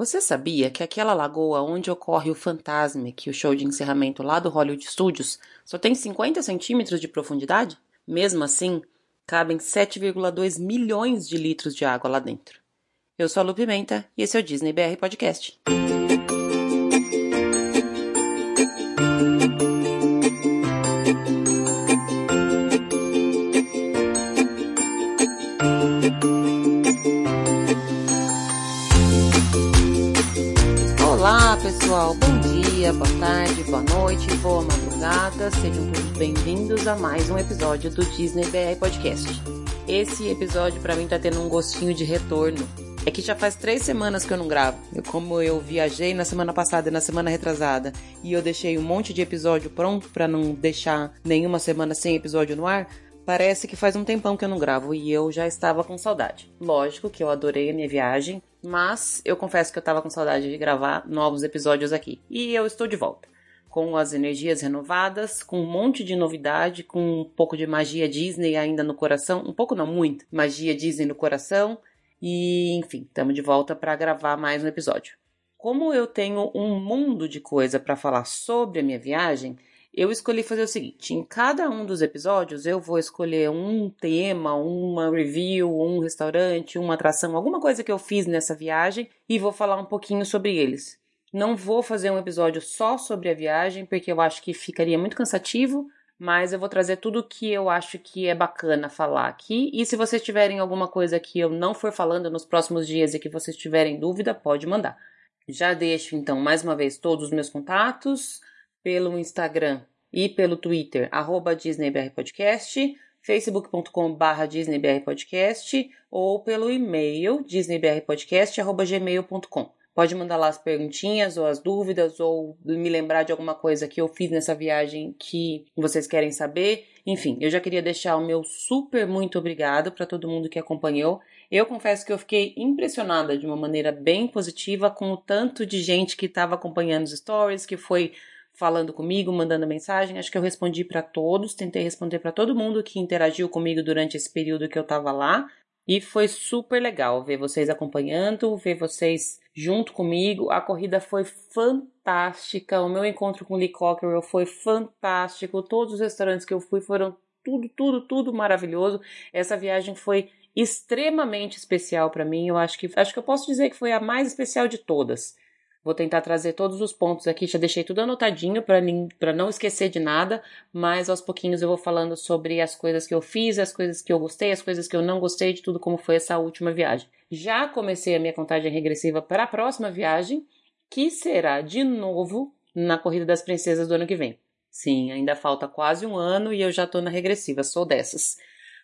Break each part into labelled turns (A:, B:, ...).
A: Você sabia que aquela lagoa onde ocorre o Fantasmic, o show de encerramento lá do Hollywood Studios, só tem 50 centímetros de profundidade? Mesmo assim, cabem 7,2 milhões de litros de água lá dentro. Eu sou a Lu Pimenta e esse é o Disney BR Podcast. Pessoal. Bom dia, boa tarde, boa noite, boa madrugada. Sejam todos bem-vindos a mais um episódio do Disney BR Podcast. Esse episódio para mim tá tendo um gostinho de retorno. É que já faz três semanas que eu não gravo. Eu, como eu viajei na semana passada e na semana retrasada e eu deixei um monte de episódio pronto para não deixar nenhuma semana sem episódio no ar, Parece que faz um tempão que eu não gravo e eu já estava com saudade. Lógico que eu adorei a minha viagem, mas eu confesso que eu estava com saudade de gravar novos episódios aqui. E eu estou de volta. Com as energias renovadas, com um monte de novidade, com um pouco de magia Disney ainda no coração. Um pouco, não muito, magia Disney no coração. E, enfim, estamos de volta para gravar mais um episódio. Como eu tenho um mundo de coisa para falar sobre a minha viagem, eu escolhi fazer o seguinte: em cada um dos episódios eu vou escolher um tema, uma review, um restaurante, uma atração, alguma coisa que eu fiz nessa viagem e vou falar um pouquinho sobre eles. Não vou fazer um episódio só sobre a viagem, porque eu acho que ficaria muito cansativo, mas eu vou trazer tudo que eu acho que é bacana falar aqui. E se vocês tiverem alguma coisa que eu não for falando nos próximos dias e que vocês tiverem dúvida, pode mandar. Já deixo então mais uma vez todos os meus contatos pelo Instagram e pelo Twitter, arroba DisneyBRPodcast, facebook.com.br DisneyBRPodcast ou pelo e-mail disneybrpodcast.gmail.com. Pode mandar lá as perguntinhas ou as dúvidas ou me lembrar de alguma coisa que eu fiz nessa viagem que vocês querem saber. Enfim, eu já queria deixar o meu super muito obrigado para todo mundo que acompanhou. Eu confesso que eu fiquei impressionada de uma maneira bem positiva com o tanto de gente que estava acompanhando os stories, que foi falando comigo, mandando mensagem. Acho que eu respondi para todos, tentei responder para todo mundo que interagiu comigo durante esse período que eu estava lá. E foi super legal ver vocês acompanhando, ver vocês junto comigo. A corrida foi fantástica. O meu encontro com Lee Cockerell foi fantástico. Todos os restaurantes que eu fui foram tudo, tudo, tudo maravilhoso. Essa viagem foi extremamente especial para mim. Eu acho que acho que eu posso dizer que foi a mais especial de todas. Vou tentar trazer todos os pontos aqui, já deixei tudo anotadinho para não esquecer de nada, mas aos pouquinhos eu vou falando sobre as coisas que eu fiz, as coisas que eu gostei, as coisas que eu não gostei, de tudo como foi essa última viagem. Já comecei a minha contagem regressiva para a próxima viagem, que será de novo na Corrida das Princesas do ano que vem. Sim, ainda falta quase um ano e eu já estou na regressiva, sou dessas.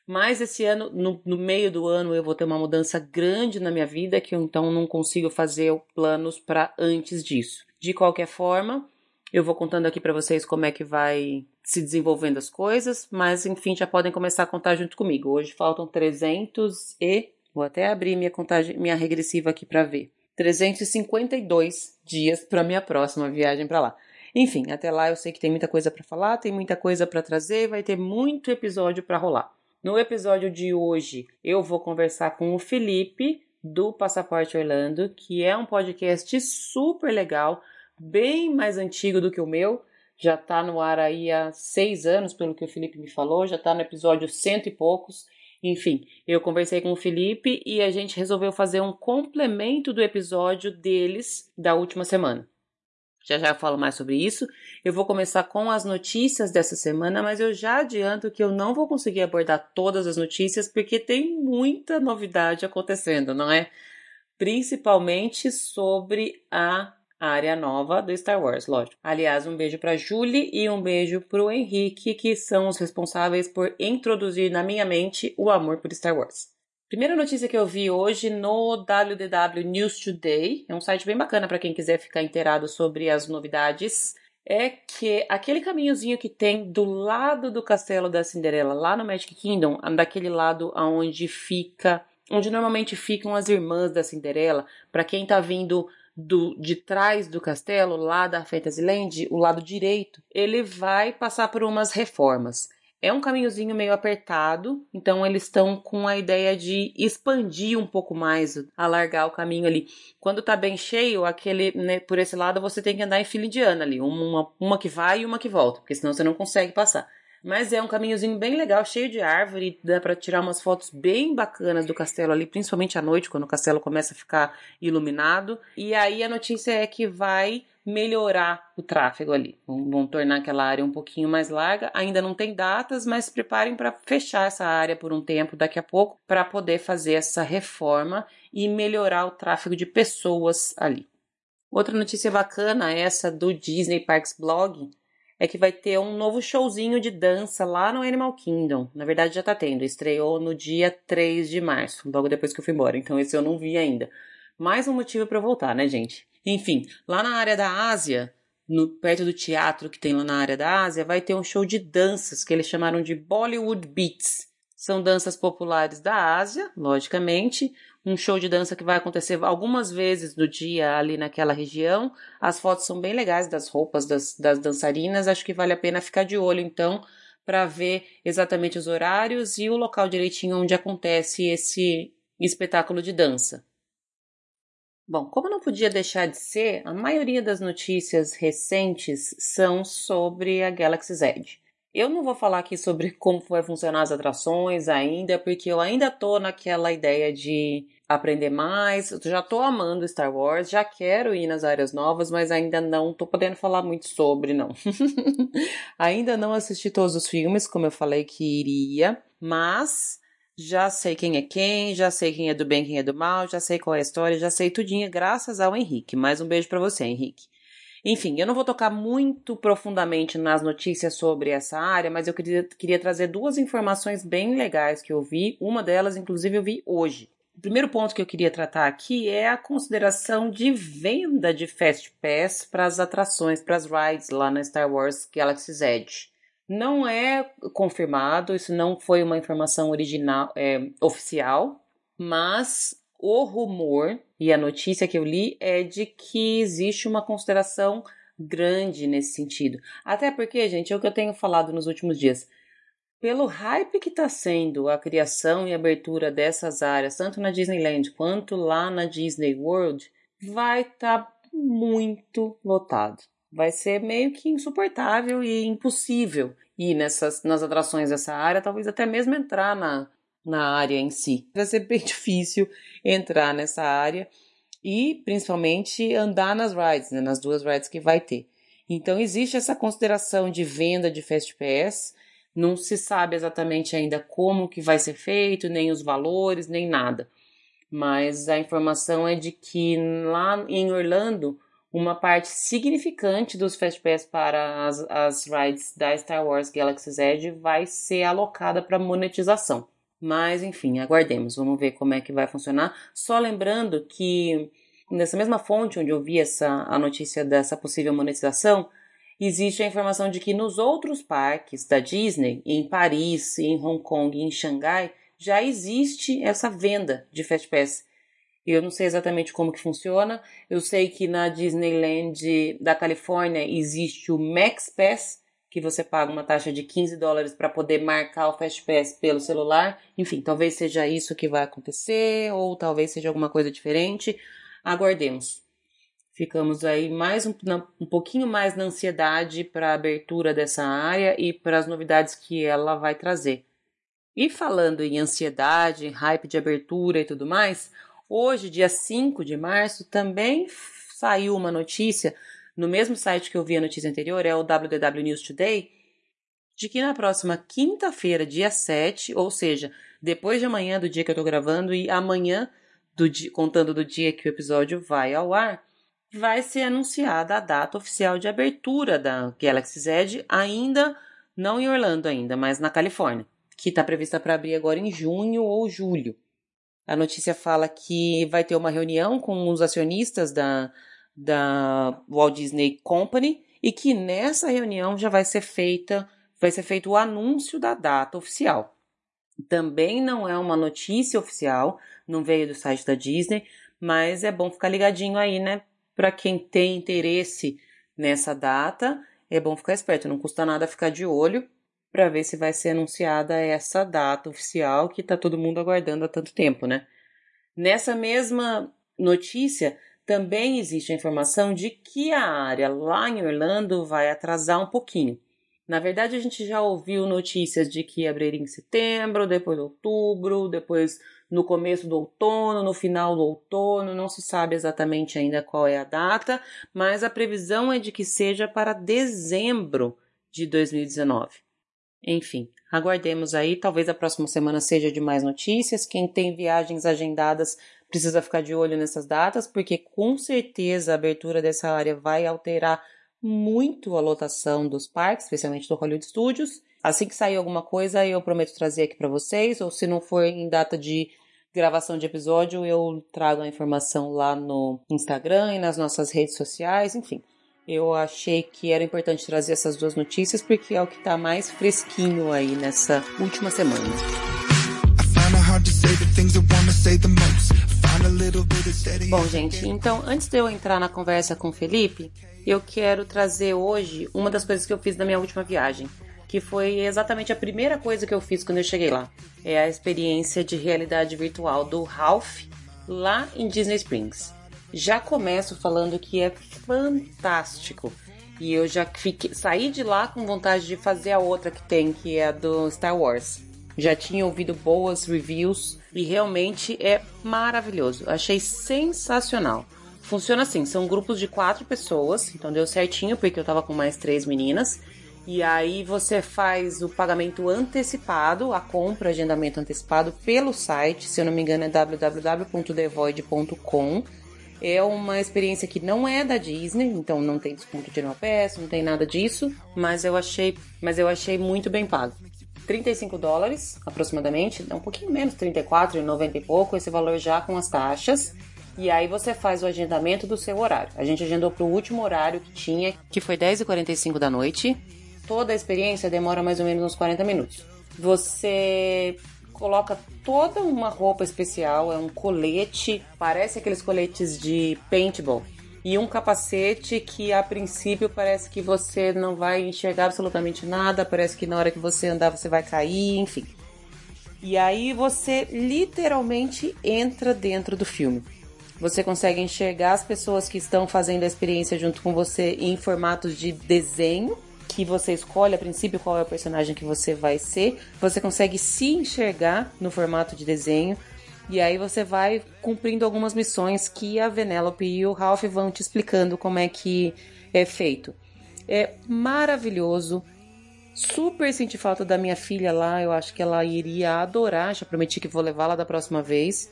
A: Mas esse ano, no, no, meio do ano, eu vou ter uma mudança grande na minha vida que eu então não consigo fazer planos para antes disso. De qualquer forma, eu vou contando aqui para vocês como é que vai se desenvolvendo as coisas, mas enfim, já podem começar a contar junto comigo. Hoje faltam 300 e vou até abrir minha contagem, minha regressiva aqui para ver. 352 dias para minha próxima viagem para lá. Enfim, até lá eu sei que tem muita coisa para falar, tem muita coisa para trazer, vai ter muito episódio para rolar. No episódio de hoje, eu vou conversar com o Felipe do Passaporte Orlando, que é um podcast super legal, bem mais antigo do que o meu. Já está no ar aí há seis anos, pelo que o Felipe me falou, já está no episódio cento e poucos. Enfim, eu conversei com o Felipe e a gente resolveu fazer um complemento do episódio deles da última semana. Já já falo mais sobre isso. Eu vou começar com as notícias dessa semana, mas eu já adianto que eu não vou conseguir abordar todas as notícias porque tem muita novidade acontecendo, não é? Principalmente sobre a área nova do Star Wars, lógico. Aliás, um beijo para Julie e um beijo para o Henrique, que são os responsáveis por introduzir na minha mente o amor por Star Wars. Primeira notícia que eu vi hoje no WDW News Today, é um site bem bacana para quem quiser ficar inteirado sobre as novidades, é que aquele caminhozinho que tem do lado do castelo da Cinderela, lá no Magic Kingdom, daquele lado aonde fica, onde normalmente ficam as irmãs da Cinderela, para quem tá vindo do, de trás do castelo, lá da Fantasyland, o lado direito, ele vai passar por umas reformas. É um caminhozinho meio apertado, então eles estão com a ideia de expandir um pouco mais, alargar o caminho ali. Quando tá bem cheio, aquele, né, por esse lado você tem que andar em fila indiana ali, uma, uma que vai e uma que volta, porque senão você não consegue passar. Mas é um caminhozinho bem legal, cheio de árvore, dá para tirar umas fotos bem bacanas do castelo ali, principalmente à noite, quando o castelo começa a ficar iluminado. E aí a notícia é que vai melhorar o tráfego ali. Vão, vão tornar aquela área um pouquinho mais larga. Ainda não tem datas, mas se preparem para fechar essa área por um tempo daqui a pouco para poder fazer essa reforma e melhorar o tráfego de pessoas ali. Outra notícia bacana essa do Disney Parks Blog, é que vai ter um novo showzinho de dança lá no Animal Kingdom. Na verdade, já tá tendo. Estreou no dia 3 de março, logo depois que eu fui embora. Então, esse eu não vi ainda. Mais um motivo para voltar, né, gente? Enfim, lá na área da Ásia, no, perto do teatro que tem lá na área da Ásia, vai ter um show de danças que eles chamaram de Bollywood Beats. São danças populares da Ásia, logicamente, um show de dança que vai acontecer algumas vezes no dia ali naquela região. As fotos são bem legais das roupas das, das dançarinas, acho que vale a pena ficar de olho então para ver exatamente os horários e o local direitinho onde acontece esse espetáculo de dança. Bom, como não podia deixar de ser, a maioria das notícias recentes são sobre a Galaxy Z. Eu não vou falar aqui sobre como vai funcionar as atrações ainda, porque eu ainda tô naquela ideia de aprender mais. Eu já tô amando Star Wars, já quero ir nas áreas novas, mas ainda não tô podendo falar muito sobre, não. ainda não assisti todos os filmes, como eu falei que iria, mas já sei quem é quem, já sei quem é do bem, quem é do mal, já sei qual é a história, já sei tudinho, graças ao Henrique. Mais um beijo para você, Henrique. Enfim, eu não vou tocar muito profundamente nas notícias sobre essa área, mas eu queria, queria trazer duas informações bem legais que eu vi. Uma delas, inclusive, eu vi hoje. O primeiro ponto que eu queria tratar aqui é a consideração de venda de Fast Pass para as atrações, para as rides lá na Star Wars Galaxy's Edge. Não é confirmado, isso não foi uma informação original é, oficial, mas o rumor e a notícia que eu li é de que existe uma consideração grande nesse sentido. Até porque, gente, é o que eu tenho falado nos últimos dias pelo hype que está sendo a criação e abertura dessas áreas, tanto na Disneyland quanto lá na Disney World, vai estar tá muito lotado. Vai ser meio que insuportável e impossível ir nessas, nas atrações dessa área, talvez até mesmo entrar na, na área em si. Vai ser bem difícil entrar nessa área e principalmente andar nas rides, né, nas duas rides que vai ter. Então existe essa consideração de venda de Fast Pass não se sabe exatamente ainda como que vai ser feito, nem os valores, nem nada. Mas a informação é de que lá em Orlando, uma parte significante dos Fast Pass para as, as rides da Star Wars Galaxy's Edge vai ser alocada para monetização. Mas enfim, aguardemos, vamos ver como é que vai funcionar. Só lembrando que nessa mesma fonte onde eu vi essa, a notícia dessa possível monetização, existe a informação de que nos outros parques da Disney, em Paris, em Hong Kong e em Xangai, já existe essa venda de Fast Pass. Eu não sei exatamente como que funciona. Eu sei que na Disneyland da Califórnia existe o Max Pass, que você paga uma taxa de 15 dólares para poder marcar o Fast Pass pelo celular. Enfim, talvez seja isso que vai acontecer, ou talvez seja alguma coisa diferente. Aguardemos. Ficamos aí mais um, um pouquinho mais na ansiedade para a abertura dessa área e para as novidades que ela vai trazer. E falando em ansiedade, hype de abertura e tudo mais, hoje, dia 5 de março, também saiu uma notícia no mesmo site que eu vi a notícia anterior, é o WDW News Today, de que na próxima quinta-feira, dia 7, ou seja, depois de amanhã do dia que eu estou gravando e amanhã, do dia, contando do dia que o episódio vai ao ar, vai ser anunciada a data oficial de abertura da Galaxy Edge, ainda não em Orlando ainda, mas na Califórnia, que está prevista para abrir agora em junho ou julho. A notícia fala que vai ter uma reunião com os acionistas da, da Walt Disney Company e que nessa reunião já vai ser feita vai ser feito o anúncio da data oficial. Também não é uma notícia oficial, não veio do site da Disney, mas é bom ficar ligadinho aí, né? para quem tem interesse nessa data, é bom ficar esperto, não custa nada ficar de olho para ver se vai ser anunciada essa data oficial que está todo mundo aguardando há tanto tempo, né? Nessa mesma notícia, também existe a informação de que a área lá em Orlando vai atrasar um pouquinho. Na verdade, a gente já ouviu notícias de que abriria em setembro, depois outubro, depois no começo do outono, no final do outono, não se sabe exatamente ainda qual é a data, mas a previsão é de que seja para dezembro de 2019. Enfim, aguardemos aí, talvez a próxima semana seja de mais notícias. Quem tem viagens agendadas precisa ficar de olho nessas datas, porque com certeza a abertura dessa área vai alterar muito a lotação dos parques, especialmente do Hollywood Studios. Assim que sair alguma coisa, eu prometo trazer aqui para vocês, ou se não for em data de gravação de episódio, eu trago a informação lá no Instagram e nas nossas redes sociais, enfim. Eu achei que era importante trazer essas duas notícias porque é o que está mais fresquinho aí nessa última semana. Bom, gente, então antes de eu entrar na conversa com o Felipe, eu quero trazer hoje uma das coisas que eu fiz na minha última viagem, que foi exatamente a primeira coisa que eu fiz quando eu cheguei lá. É a experiência de realidade virtual do Ralph lá em Disney Springs. Já começo falando que é fantástico. E eu já fiquei, saí de lá com vontade de fazer a outra que tem, que é a do Star Wars. Já tinha ouvido boas reviews e realmente é maravilhoso. Achei sensacional. Funciona assim, são grupos de quatro pessoas, então deu certinho porque eu tava com mais três meninas. E aí você faz o pagamento antecipado, a compra, agendamento antecipado pelo site, se eu não me engano é www.devoid.com. É uma experiência que não é da Disney, então não tem desconto de peça, não tem nada disso, mas eu achei, mas eu achei muito bem pago. 35 dólares aproximadamente, um pouquinho menos, 34 e 90 e pouco, esse valor já com as taxas. E aí você faz o agendamento do seu horário. A gente agendou para o último horário que tinha, que foi 10h45 da noite. Toda a experiência demora mais ou menos uns 40 minutos. Você coloca toda uma roupa especial, é um colete, parece aqueles coletes de paintball, e um capacete que a princípio parece que você não vai enxergar absolutamente nada, parece que na hora que você andar você vai cair, enfim. E aí você literalmente entra dentro do filme. Você consegue enxergar as pessoas que estão fazendo a experiência junto com você em formatos de desenho, que você escolhe a princípio qual é o personagem que você vai ser. Você consegue se enxergar no formato de desenho. E aí você vai cumprindo algumas missões que a Venelope e o Ralph vão te explicando como é que é feito. É maravilhoso. Super senti falta da minha filha lá. Eu acho que ela iria adorar. Já prometi que vou levá-la da próxima vez.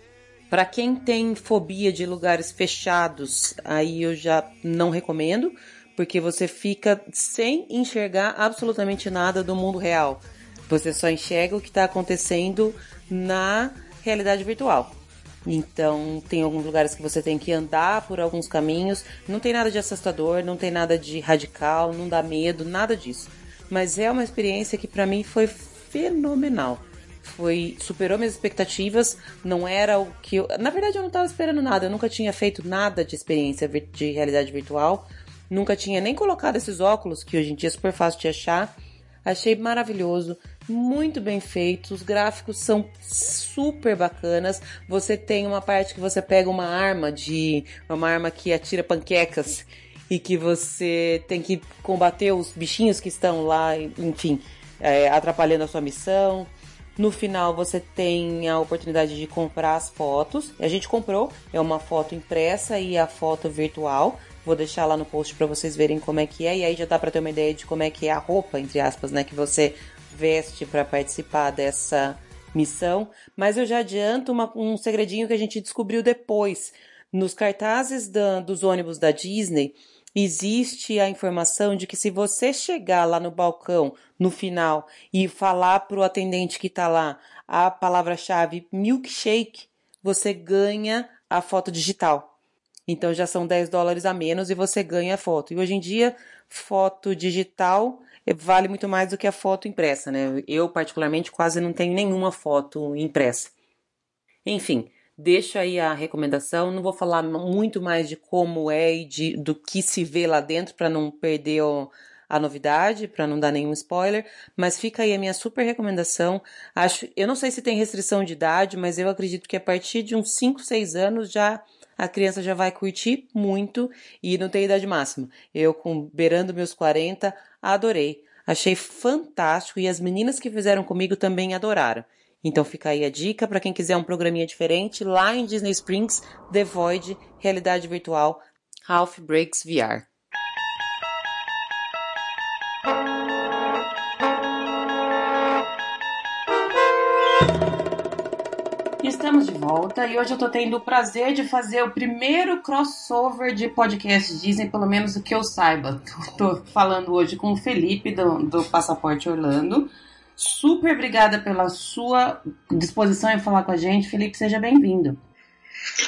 A: Para quem tem fobia de lugares fechados, aí eu já não recomendo, porque você fica sem enxergar absolutamente nada do mundo real. Você só enxerga o que está acontecendo na realidade virtual. Então, tem alguns lugares que você tem que andar por alguns caminhos. Não tem nada de assustador, não tem nada de radical, não dá medo, nada disso. Mas é uma experiência que para mim foi fenomenal foi superou minhas expectativas, não era o que eu, na verdade eu não estava esperando nada, eu nunca tinha feito nada de experiência de realidade virtual, nunca tinha nem colocado esses óculos que hoje em dia é super fácil de achar. Achei maravilhoso, muito bem feito, os gráficos são super bacanas. Você tem uma parte que você pega uma arma de uma arma que atira panquecas e que você tem que combater os bichinhos que estão lá, enfim, é, atrapalhando a sua missão. No final você tem a oportunidade de comprar as fotos. A gente comprou, é uma foto impressa e a foto virtual. Vou deixar lá no post para vocês verem como é que é e aí já dá para ter uma ideia de como é que é a roupa, entre aspas, né, que você veste para participar dessa missão. Mas eu já adianto uma, um segredinho que a gente descobriu depois. Nos cartazes da, dos ônibus da Disney, existe a informação de que se você chegar lá no balcão no final e falar para o atendente que está lá a palavra-chave milkshake, você ganha a foto digital. Então já são 10 dólares a menos e você ganha a foto. E hoje em dia, foto digital vale muito mais do que a foto impressa, né? Eu, particularmente, quase não tenho nenhuma foto impressa. Enfim, Deixo aí a recomendação. Não vou falar muito mais de como é e de, do que se vê lá dentro para não perder o, a novidade, para não dar nenhum spoiler, mas fica aí a minha super recomendação. Acho, eu não sei se tem restrição de idade, mas eu acredito que a partir de uns 5, 6 anos já a criança já vai curtir muito e não tem idade máxima. Eu, com beirando meus 40, adorei. Achei fantástico e as meninas que fizeram comigo também adoraram. Então fica aí a dica para quem quiser um programinha diferente lá em Disney Springs, The Void, realidade virtual, Half Breaks VR. Estamos de volta e hoje eu tô tendo o prazer de fazer o primeiro crossover de podcast Disney, pelo menos o que eu saiba. Tô falando hoje com o Felipe do, do Passaporte Orlando. Super obrigada pela sua disposição em falar com a gente. Felipe, seja bem-vindo.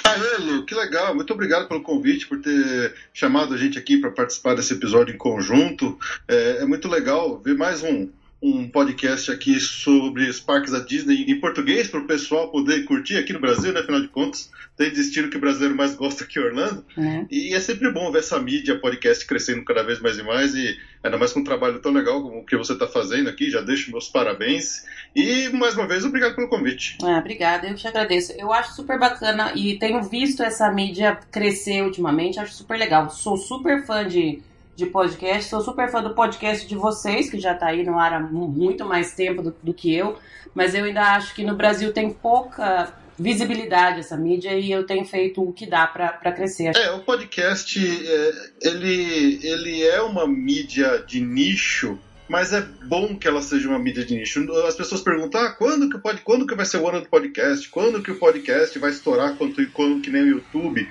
B: Ah, Lu, que legal. Muito obrigado pelo convite, por ter chamado a gente aqui para participar desse episódio em conjunto. É, é muito legal ver mais um, um podcast aqui sobre os parques da Disney em português para o pessoal poder curtir aqui no Brasil, né? Afinal de contas, tem destino que o brasileiro mais gosta que Orlando. É. E é sempre bom ver essa mídia podcast crescendo cada vez mais e mais, e ainda mais com um trabalho tão legal como o que você está fazendo aqui. Já deixo meus parabéns. E mais uma vez, obrigado pelo convite.
A: Ah, obrigada, eu te agradeço. Eu acho super bacana e tenho visto essa mídia crescer ultimamente, acho super legal. Sou super fã de de podcast. Sou super fã do podcast de vocês, que já está aí no ar há muito mais tempo do, do, que eu, mas eu ainda acho que no Brasil tem pouca visibilidade essa mídia e eu tenho feito o que dá para crescer.
B: É, o podcast, é, ele, ele é uma mídia de nicho, mas é bom que ela seja uma mídia de nicho. As pessoas perguntam, ah, quando que, pode, quando que vai ser o ano do podcast? Quando que o podcast vai estourar quanto, quando que nem o YouTube?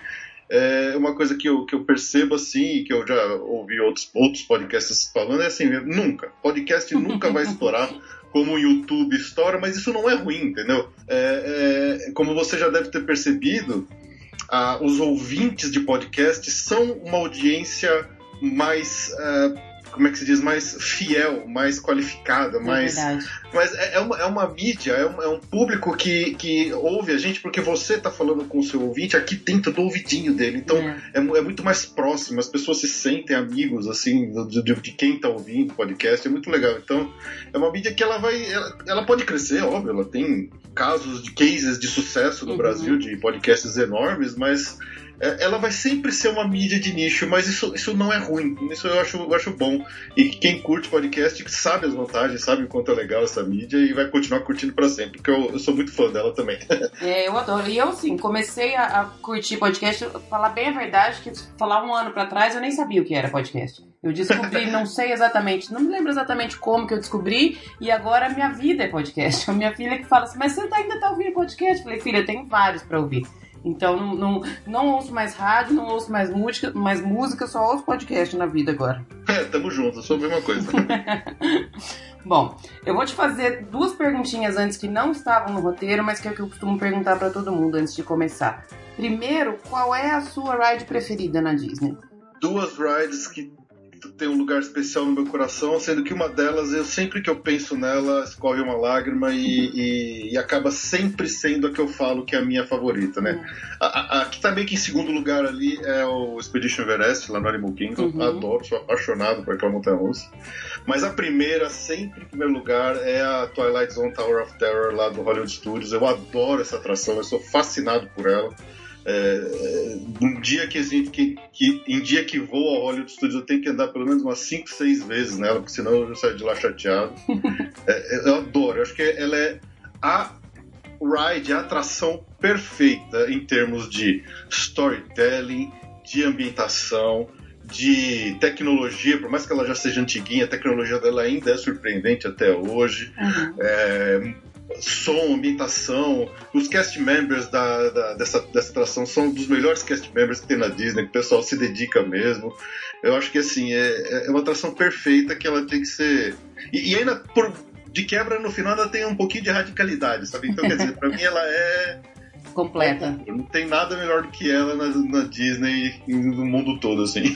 B: É uma coisa que eu, que eu percebo assim, que eu já ouvi outros, outros podcasts falando, é assim, nunca. Podcast nunca vai estourar como o YouTube estoura, mas isso não é ruim, entendeu? É, é, como você já deve ter percebido, ah, os ouvintes de podcast são uma audiência mais. Uh, como é que se diz, mais fiel, mais qualificada, é mais. Mas é, é, uma, é uma mídia, é um, é um público que, que ouve a gente porque você está falando com o seu ouvinte aqui dentro do ouvidinho dele. Então é, é, é muito mais próximo, as pessoas se sentem amigos, assim, de, de, de quem está ouvindo o podcast, é muito legal. Então é uma mídia que ela vai. Ela, ela pode crescer, óbvio, ela tem casos de cases de sucesso no uhum. Brasil, de podcasts enormes, mas ela vai sempre ser uma mídia de nicho, mas isso, isso não é ruim. Isso eu acho, eu acho bom. E quem curte podcast sabe as vantagens, sabe o quanto é legal essa mídia e vai continuar curtindo para sempre, porque eu, eu, sou muito fã dela também.
A: É, eu adoro. E eu, assim, comecei a, a curtir podcast, falar bem a verdade, que falar um ano para trás eu nem sabia o que era podcast. Eu descobri, não sei exatamente, não me lembro exatamente como que eu descobri, e agora minha vida é podcast. A minha filha que fala assim, mas você ainda tá ouvindo podcast? Eu falei, filha, eu tenho vários para ouvir. Então não, não, não, ouço mais rádio, não ouço mais música, mais música, só ouço podcast na vida agora.
B: É, tamo junto, sou a mesma coisa.
A: Bom, eu vou te fazer duas perguntinhas antes que não estavam no roteiro, mas que é o que eu costumo perguntar para todo mundo antes de começar. Primeiro, qual é a sua ride preferida na Disney?
B: Duas rides que tem um lugar especial no meu coração, sendo que uma delas, eu sempre que eu penso nela, escorre uma lágrima e, e, e acaba sempre sendo a que eu falo que é a minha favorita, né? Uhum. A, a, a, que tá meio que em segundo lugar ali é o Expedition Everest, lá no Animal Kingdom. Uhum. Adoro, sou apaixonado por aquela montanha russa. Mas a primeira, sempre em primeiro lugar, é a Twilight Zone Tower of Terror lá do Hollywood Studios. Eu adoro essa atração, eu sou fascinado por ela. É, um dia que a gente que, que em dia que vou ao Hollywood Studios eu tenho que andar pelo menos umas 5, 6 vezes nela, porque senão eu saio de lá chateado. é, eu adoro, eu acho que ela é a ride, a atração perfeita em termos de storytelling, de ambientação, de tecnologia, por mais que ela já seja antiguinha, a tecnologia dela ainda é surpreendente até hoje. Uhum. É, som, ambientação. Os cast members da, da, dessa, dessa atração são dos melhores cast members que tem na Disney, que o pessoal se dedica mesmo. Eu acho que assim, é, é uma atração perfeita que ela tem que ser. E, e ainda, por, de quebra, no final ela tem um pouquinho de radicalidade, sabe? Então, quer dizer, pra mim ela é.
A: Completa.
B: Não tem nada melhor do que ela na, na Disney e no mundo todo, assim.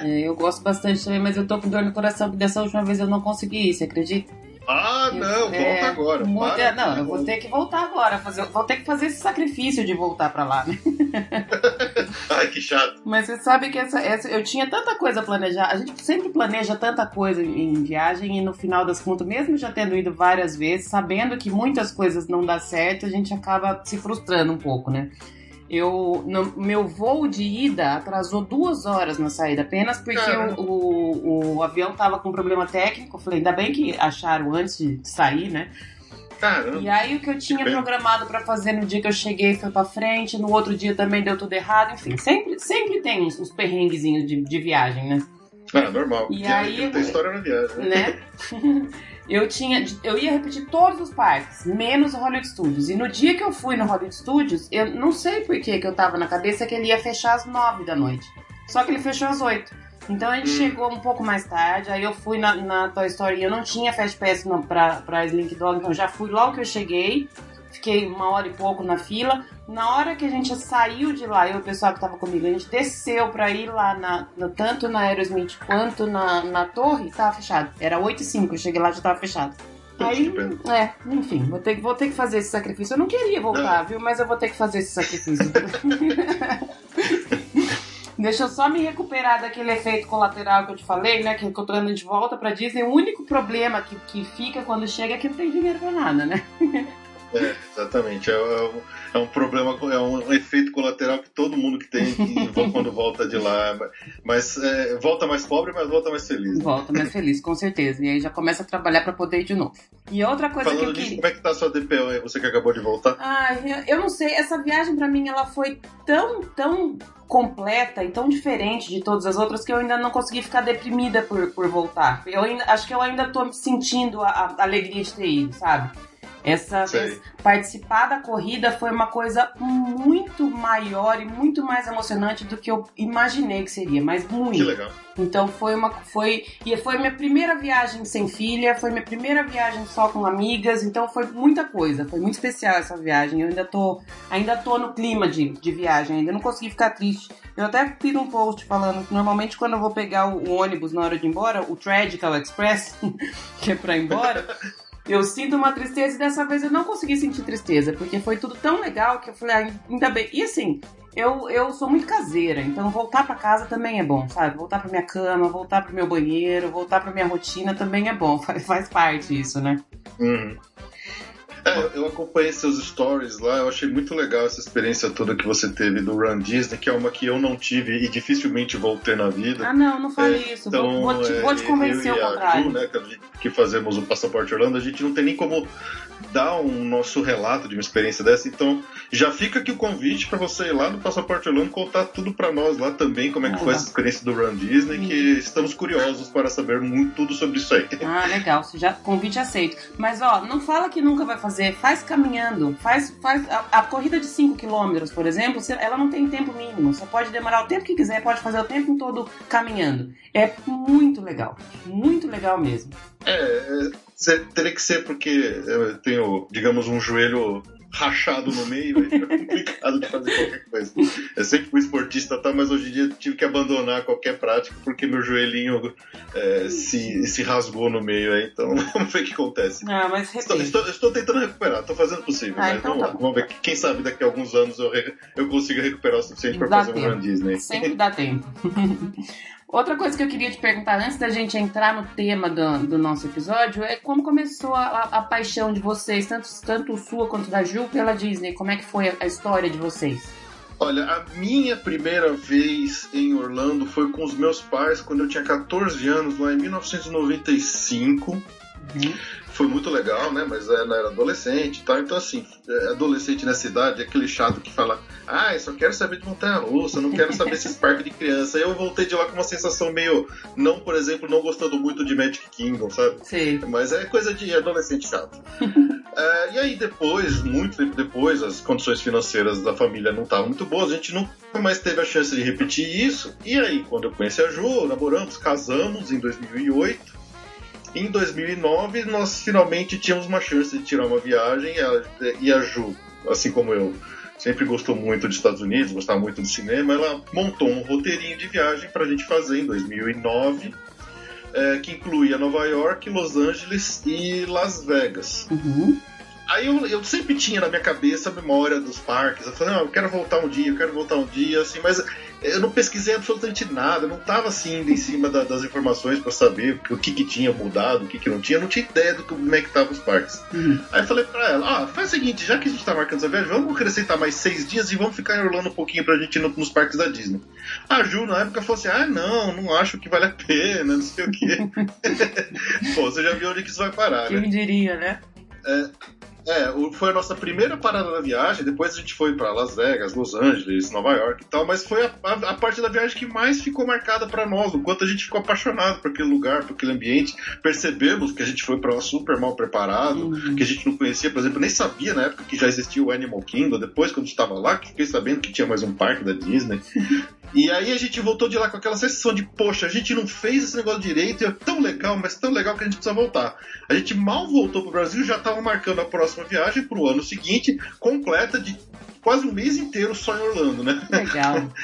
A: É, eu gosto bastante também, mas eu tô com dor no coração porque dessa última vez eu não consegui ir, você acredita?
B: Ah, não, é, volta agora.
A: Muda, não, eu vou ter que voltar agora. Fazer, vou ter que fazer esse sacrifício de voltar pra lá, né?
B: Ai, que chato.
A: Mas você sabe que essa, essa, eu tinha tanta coisa planejada. A gente sempre planeja tanta coisa em viagem e no final das contas, mesmo já tendo ido várias vezes, sabendo que muitas coisas não dá certo, a gente acaba se frustrando um pouco, né? Eu, no, meu voo de ida atrasou duas horas na saída, apenas porque o, o, o, avião tava com problema técnico. Eu falei, ainda bem que acharam antes de sair, né?
B: Caramba.
A: E aí o que eu tinha que programado para fazer no dia que eu cheguei foi para frente, no outro dia também deu tudo errado, enfim, sempre, sempre tem uns, uns perrenguezinhos de, de viagem, né?
B: Ah, normal.
A: E aí,
B: tem história na viagem.
A: Né? eu tinha eu ia repetir todos os parques, menos o Hollywood Studios. E no dia que eu fui no Hollywood Studios, eu não sei por que eu tava na cabeça que ele ia fechar às nove da noite. Só que ele fechou às oito. Então a gente hum. chegou um pouco mais tarde, aí eu fui na, na Toy Story, eu não tinha Fast Pass não, pra, pra Slink Dog, então já fui logo que eu cheguei, fiquei uma hora e pouco na fila. Na hora que a gente saiu de lá, eu e o pessoal que tava comigo, a gente desceu pra ir lá, na, na tanto na Aerosmith quanto na, na torre, tava fechado. Era 8 e 5, eu cheguei lá já tava fechado. Aí, é, enfim, vou ter, vou ter que fazer esse sacrifício. Eu não queria voltar, viu? Mas eu vou ter que fazer esse sacrifício. Deixa eu só me recuperar daquele efeito colateral que eu te falei, né? Que eu tô indo de volta pra Disney. O único problema que, que fica quando chega é que não tem dinheiro pra nada, né?
B: É, exatamente. É, é, um, é, um, problema, é um efeito colateral que todo mundo que tem quando volta de lá. Mas é, volta mais pobre, mas volta mais feliz.
A: Né? Volta mais feliz, com certeza. E aí já começa a trabalhar para poder ir de novo. E outra coisa
B: Falando
A: que eu
B: disso,
A: queria...
B: como é que tá a sua DPO aí? Você que acabou de voltar?
A: Ai, eu não sei. Essa viagem para mim, ela foi tão, tão completa e tão diferente de todas as outras que eu ainda não consegui ficar deprimida por, por voltar. Eu ainda, acho que eu ainda tô sentindo a, a alegria de ter ido, sabe? Essa participar da corrida foi uma coisa muito maior e muito mais emocionante do que eu imaginei que seria, mas muito.
B: Que legal.
A: Então foi uma foi e foi minha primeira viagem sem filha, foi minha primeira viagem só com amigas, então foi muita coisa, foi muito especial essa viagem. Eu ainda tô ainda tô no clima de, de viagem, ainda não consegui ficar triste. Eu até fiz um post falando que normalmente quando eu vou pegar o, o ônibus na hora de ir embora, o Tragical Express, que é para ir embora, eu sinto uma tristeza e dessa vez eu não consegui sentir tristeza, porque foi tudo tão legal que eu falei, ah, ainda bem. E assim, eu, eu sou muito caseira, então voltar para casa também é bom, sabe? Voltar para minha cama, voltar para meu banheiro, voltar para minha rotina também é bom, faz, faz parte isso, né?
B: Uhum. É, eu acompanhei seus stories lá, eu achei muito legal essa experiência toda que você teve do Run Disney, que é uma que eu não tive e dificilmente vou ter na vida.
A: Ah, não, não fale é, isso. Então, vou, vou, te, vou te é, convencer ao contrário. Ju,
B: né, que fazemos o Passaporte Orlando, a gente não tem nem como dar um nosso relato de uma experiência dessa. Então, já fica aqui o convite para você ir lá no Passaporte Orlando contar tudo para nós lá também, como é que ah, foi essa experiência do Run Disney, que estamos curiosos para saber muito tudo sobre isso aí.
A: Ah, legal. Já, convite aceito. Mas, ó, não fala que nunca vai fazer, faz caminhando. Faz, faz a, a corrida de 5 km, por exemplo, ela não tem tempo mínimo. Você pode demorar o tempo que quiser, pode fazer o tempo todo caminhando. É muito legal. Muito legal mesmo.
B: É, é teria que ser porque eu tenho, digamos, um joelho rachado no meio, aí fica complicado de fazer qualquer coisa. Eu sempre fui esportista, tá, mas hoje em dia tive que abandonar qualquer prática porque meu joelhinho é, se, se rasgou no meio aí, então vamos ver o que acontece.
A: Ah, mas
B: estou, estou, estou, tentando recuperar, estou fazendo o possível, ah, mas então vamos, tá vamos ver. Quem sabe daqui a alguns anos eu, eu consiga recuperar o suficiente para fazer tempo. um Run Disney.
A: Sempre dá tempo. Outra coisa que eu queria te perguntar antes da gente entrar no tema do, do nosso episódio é como começou a, a, paixão de vocês, tanto, tanto sua quanto da Ju, pela Disney. Como é que foi a, a história de vocês?
B: Olha, a minha primeira vez em Orlando foi com os meus pais quando eu tinha 14 anos, lá em 1995. Uhum foi muito legal, né? Mas ela era adolescente e tal. Então, assim, é, adolescente nessa idade é aquele chato que fala: Ah, eu só quero saber de montanha russa, não quero saber esses parques de criança. Eu voltei de lá com uma sensação meio. Não, por exemplo, não gostando muito de Magic Kingdom, sabe?
A: Sim.
B: Mas é coisa de adolescente chato. é, e aí, depois, muito tempo depois, as condições financeiras da família não estavam muito boas, a gente nunca mais teve a chance de repetir isso. E aí, quando eu conheci a Ju, namoramos, casamos em 2008. Em 2009, nós finalmente tínhamos uma chance de tirar uma viagem e a Ju, assim como eu, sempre gostou muito dos Estados Unidos, gostava muito do cinema, ela montou um roteirinho de viagem para a gente fazer em 2009. é, que incluía Nova York, Los Angeles e Las Vegas.
A: Uhum.
B: Aí eu, eu sempre tinha na minha cabeça a memória dos parques. Eu falei, não, eu quero voltar um dia, eu quero voltar um dia, assim, mas eu não pesquisei absolutamente nada, eu não estava assim em cima da, das informações para saber o que, que tinha mudado, o que, que não tinha, eu não tinha ideia do que, como é que estavam os parques.
A: Uhum.
B: Aí eu falei para ela, ah, faz o seguinte, já que a gente está marcando essa viagem, vamos acrescentar mais seis dias e vamos ficar em Orlando um pouquinho pra gente ir no, nos parques da Disney. A Ju, na época, falou assim, ah, não, não acho que vale a pena, não sei o quê. Pô, você já viu onde que isso vai parar,
A: Quem
B: né?
A: diria, né?
B: É, é, o- foi a nossa primeira parada da viagem, depois a gente foi para Las Vegas, Los Angeles, Nova York e tal, mas foi a, a- a parte da viagem que mais ficou marcada para nós, o quanto a gente ficou apaixonado por aquele lugar, por aquele ambiente. Percebemos que a gente foi para lá super mal preparado,
A: Uhum.
B: que a gente não conhecia, por exemplo, nem sabia na época que já existia o Animal Kingdom, depois quando a gente estava lá, que fiquei sabendo que tinha mais um parque da Disney. E aí a gente voltou de lá com aquela sensação de, poxa, a gente não fez esse negócio direito, e é tão legal, mas tão legal que a gente precisa voltar. A gente mal voltou pro Brasil, já estava marcando a próxima viagem pro ano seguinte, completa de quase um mês inteiro só em Orlando, né?
A: Legal.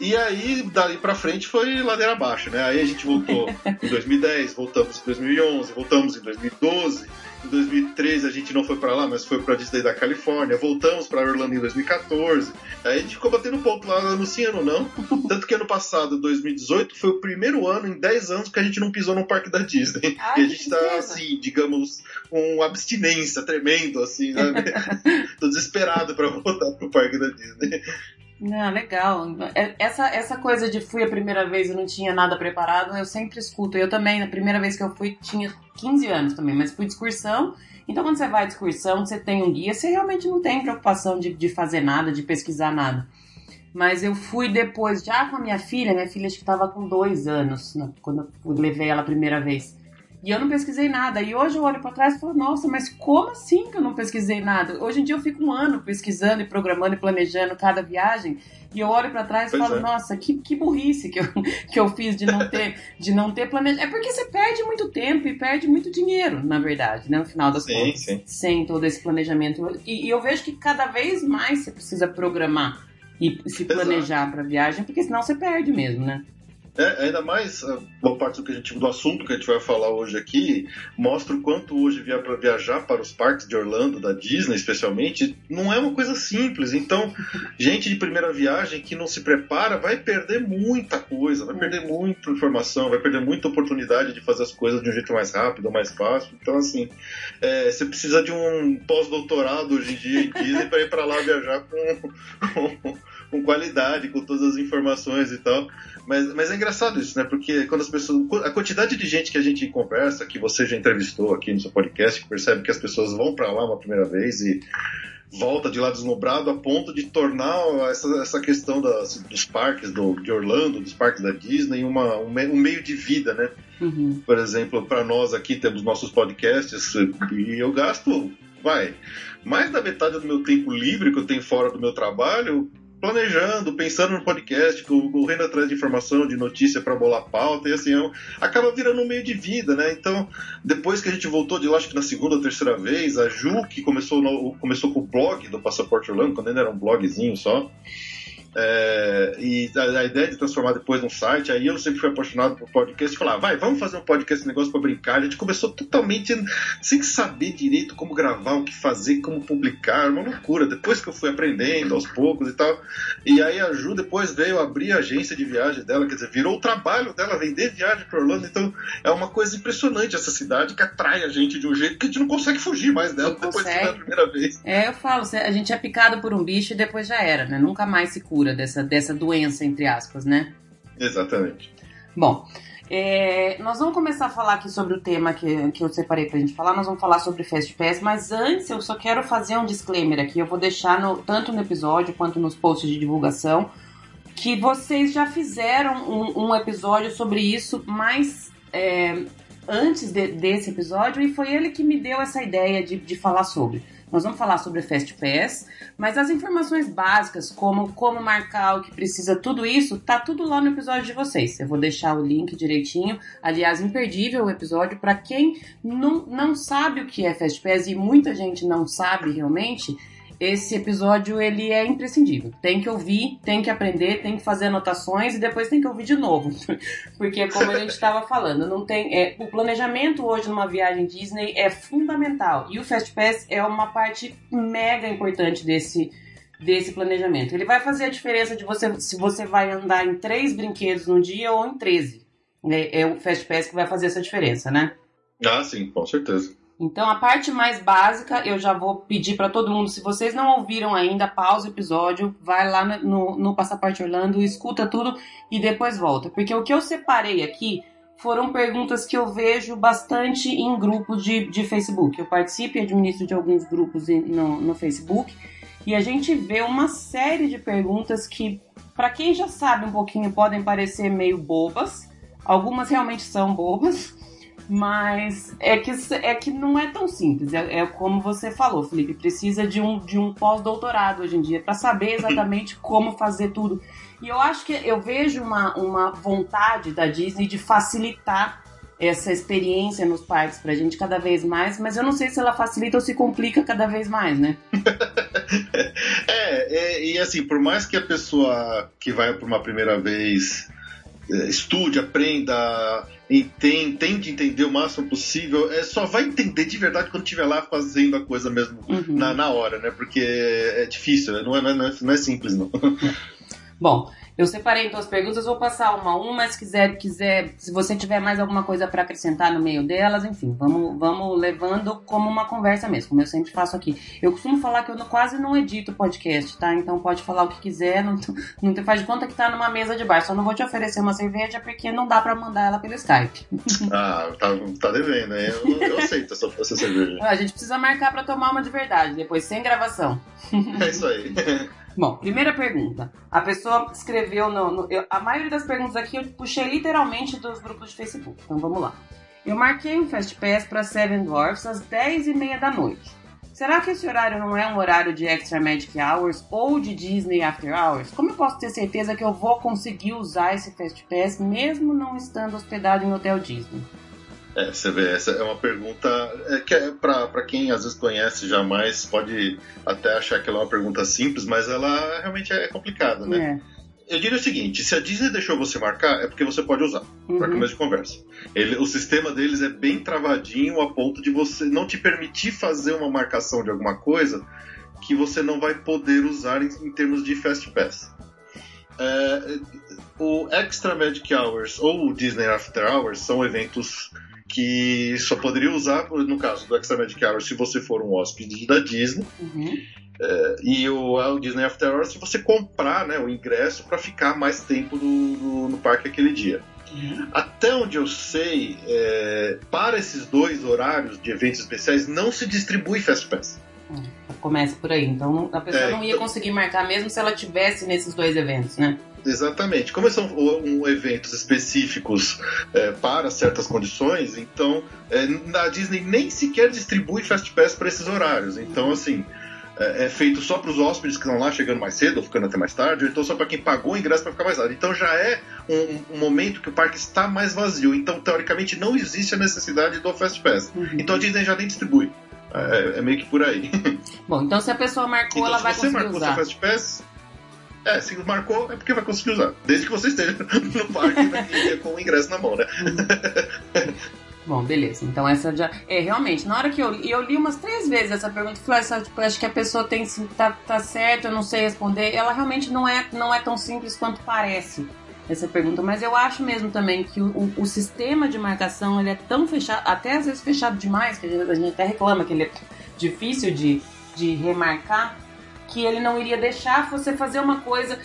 B: E aí, dali pra frente, foi ladeira abaixo, né? Aí a gente voltou em 2010, voltamos em 2011, voltamos em 2012. Em 2013 a gente não foi pra lá, mas foi pra Disney da Califórnia. Voltamos pra Orlando em 2014. Aí a gente ficou batendo ponto lá, ano sim, ano não. Tanto que ano passado, 2018, foi o primeiro ano em 10 anos que a gente não pisou num parque da Disney.
A: Ai,
B: e a gente tá, assim, digamos, com abstinência tremendo, assim, sabe? Tô desesperado pra voltar pro parque da Disney.
A: Não, legal. É- Essa, essa coisa de fui a primeira vez e não tinha nada preparado, eu sempre escuto. Eu também, na primeira vez que eu fui, tinha 15 anos também, mas fui de excursão. Então, quando você vai de excursão, você tem um guia, você realmente não tem preocupação de, de fazer nada, de pesquisar nada. Mas eu fui depois, já com a minha filha, minha filha acho que estava com dois anos, né, quando eu levei ela a primeira vez. E eu não pesquisei nada. E hoje eu olho pra trás e falo, nossa, mas como assim que eu não pesquisei nada? Hoje em dia eu fico um ano pesquisando e programando e planejando cada viagem. E eu olho pra trás e
B: Pois
A: falo,
B: é.
A: nossa, que, que burrice que eu, que eu fiz de não ter, de não ter planejado. É porque você perde muito tempo e perde muito dinheiro, na verdade, né? No final das
B: Sim,
A: contas.
B: sim.
A: Sem todo esse planejamento. E, e eu vejo que cada vez mais você precisa programar e se planejar pra viagem, porque senão você perde mesmo, né?
B: É, ainda mais a boa parte do, que a gente, do assunto que a gente vai falar hoje aqui mostra o quanto hoje via para viajar para os parques de Orlando, da Disney especialmente, não é uma coisa simples. Então, gente de primeira viagem que não se prepara vai perder muita coisa, vai perder muita informação, vai perder muita oportunidade de fazer as coisas de um jeito mais rápido, mais fácil. Então, assim, é, você precisa de um pós-doutorado hoje em dia em Disney para ir para lá viajar com, com qualidade, com todas as informações e tal. Mas, mas é engraçado isso, né? Porque quando as pessoas. A quantidade de gente que a gente conversa, que você já entrevistou aqui no seu podcast, que percebe que as pessoas vão para lá uma primeira vez e volta de lá deslumbrado a ponto de tornar essa, essa questão das, dos parques do, de Orlando, dos parques da Disney, uma, um, me- um meio de vida, né?
A: Uhum.
B: Por exemplo, para nós aqui temos nossos podcasts e eu gasto, vai, mais da metade do meu tempo livre que eu tenho fora do meu trabalho planejando, pensando no podcast, co- correndo atrás de informação, de notícia para bolar pauta, e assim, é acaba virando um meio de vida, né? Então, depois que a gente voltou de lá, acho que na segunda ou terceira vez, a Ju, que começou, no- começou com o blog do Passaporte Orlando, quando ainda era um blogzinho só, é, e a, a ideia de transformar depois num site, aí eu sempre fui apaixonado por podcast e falar, vai, vamos fazer um podcast, negócio pra brincar. A gente começou totalmente sem saber direito como gravar, o que fazer, como publicar, uma loucura. Depois que eu fui aprendendo aos poucos e tal. E aí a Ju depois veio abrir a agência de viagem dela, quer dizer, virou o trabalho dela vender viagem para Orlando. Então é uma coisa impressionante essa cidade que atrai a gente de um jeito que a gente não consegue fugir mais dela
A: Não
B: depois que
A: consegue.
B: a primeira vez.
A: É, eu falo, a gente é picado por um bicho e depois já era, né? Nunca mais se cura dessa, dessa doença, entre aspas, né?
B: Exatamente.
A: Bom, é, nós vamos começar a falar aqui sobre o tema que, que eu separei pra gente falar. Nós vamos falar sobre Fast Pass, mas antes eu só quero fazer um disclaimer aqui. Eu vou deixar no- tanto no episódio quanto nos posts de divulgação que vocês já fizeram um, um episódio sobre isso, mas é, antes de- desse episódio, e foi ele que me deu essa ideia de, de falar sobre. Nós vamos falar sobre Fast Pass, mas as informações básicas, como como marcar o que precisa, tudo isso, tá tudo lá no episódio de vocês. Eu vou deixar o link direitinho. Aliás, imperdível o episódio para quem não, não sabe o que é Fast Pass e muita gente não sabe realmente. Esse episódio ele é imprescindível. Tem que ouvir, tem que aprender, tem que fazer anotações e depois tem que ouvir de novo. Porque como a gente estava falando, não tem é, o planejamento hoje numa viagem Disney é fundamental e o Fast Pass é uma parte mega importante desse desse planejamento. Ele vai fazer a diferença de você se você vai andar em três brinquedos no dia ou em 13. É, é o Fast Pass que vai fazer essa diferença, né?
B: Ah, sim, com certeza.
A: Então, a parte mais básica, eu já vou pedir para todo mundo, se vocês não ouviram ainda, pausa o episódio, vai lá no, no Passaporte Orlando, escuta tudo e depois volta. Porque o que eu separei aqui foram perguntas que eu vejo bastante em grupos de, de Facebook. Eu participo e administro de alguns grupos no, no Facebook e a gente vê uma série de perguntas que, para quem já sabe um pouquinho, podem parecer meio bobas. Algumas realmente são bobas, mas é que, é que não é tão simples. É, é como você falou, Felipe. Precisa de um, de um pós-doutorado hoje em dia para saber exatamente como fazer tudo. E eu acho que eu vejo uma, uma vontade da Disney de facilitar essa experiência nos parques pra gente cada vez mais, mas eu não sei se ela facilita ou se complica cada vez mais, né?
B: é, é, e assim, por mais que a pessoa que vai por uma primeira vez é, estude, aprenda, entende, tente entender o máximo possível, é, só vai entender de verdade quando estiver lá fazendo a coisa mesmo uhum. na, na hora, né? Porque é difícil, não é, não é, não é simples, não.
A: Bom, eu separei então as perguntas, vou passar uma a uma, mas se quiser, quiser, se você tiver mais alguma coisa para acrescentar no meio delas, enfim, vamos, vamos levando como uma conversa mesmo, como eu sempre faço aqui. Eu costumo falar que eu não, quase não edito podcast, tá? Então pode falar o que quiser, não, não te faz de conta que tá numa mesa de bar. Só não vou te oferecer uma cerveja porque não dá para mandar ela pelo Skype.
B: Ah, tá, tá devendo, né? Eu, eu aceito essa, essa cerveja.
A: A gente precisa marcar para tomar uma de verdade, depois sem gravação.
B: É isso aí.
A: Bom, primeira pergunta. A pessoa escreveu no, no eu, a maioria das perguntas aqui eu puxei literalmente dos grupos de Facebook. Então vamos lá. Eu marquei um Fast Pass para Seven Dwarfs às 10h30 da noite. Será que esse horário não é um horário de Extra Magic Hours ou de Disney After Hours? Como eu posso ter certeza que eu vou conseguir usar esse Fast Pass mesmo não estando hospedado em hotel Disney?
B: É, você vê, essa é uma pergunta é, que é para quem às vezes conhece jamais pode até achar que ela é uma pergunta simples, mas ela realmente é complicada, né? É. Eu diria o seguinte: se a Disney deixou você marcar, é porque você pode usar, uhum. para começo de conversa. Ele, o sistema deles é bem travadinho a ponto de você não te permitir fazer uma marcação de alguma coisa que você não vai poder usar em, em termos de Fast Pass. É, o Extra Magic Hours ou o Disney After Hours são eventos que só poderia usar, no caso do Magic Hour, se você for um hóspede da Disney. Uhum. É, e o, o, Disney After Hours se você comprar né, o ingresso para ficar mais tempo no, no, no parque aquele dia. Uhum. Até onde eu sei, é, para esses dois horários de eventos especiais não se distribui Fast Pass.
A: Hum, começa por aí. Então a pessoa é, não ia então... conseguir marcar mesmo se ela tivesse nesses dois eventos, né?
B: Exatamente. Como são um, eventos específicos é, para certas condições, então é, a Disney nem sequer distribui Fast Pass para esses horários. Então, assim, é, é feito só para os hóspedes que estão lá chegando mais cedo ou ficando até mais tarde, ou então só para quem pagou o ingresso para ficar mais tarde. Então já é um, um, momento que o parque está mais vazio. Então, teoricamente, não existe a necessidade do Fast Pass. Uhum. Então a Disney já nem distribui. É, é, meio que por aí.
A: Bom, então se a pessoa marcou, então, ela vai conseguir usar. Se você marcou
B: seu Fast Pass, é, se marcou é porque vai conseguir usar. Desde que você esteja no parque com o ingresso na mão, né?
A: Bom, beleza. Então essa já. É, realmente, na hora que eu eu li umas três vezes essa pergunta, falei, essa, tipo, acho que a pessoa tem tá, tá certo, eu não sei responder. Ela realmente não é, não é tão simples quanto parece essa pergunta, mas eu acho mesmo também que o, o, o sistema de marcação ele é tão fechado, até às vezes fechado demais, que a gente, a gente até reclama que ele é difícil de, de remarcar que ele não iria deixar você fazer uma coisa.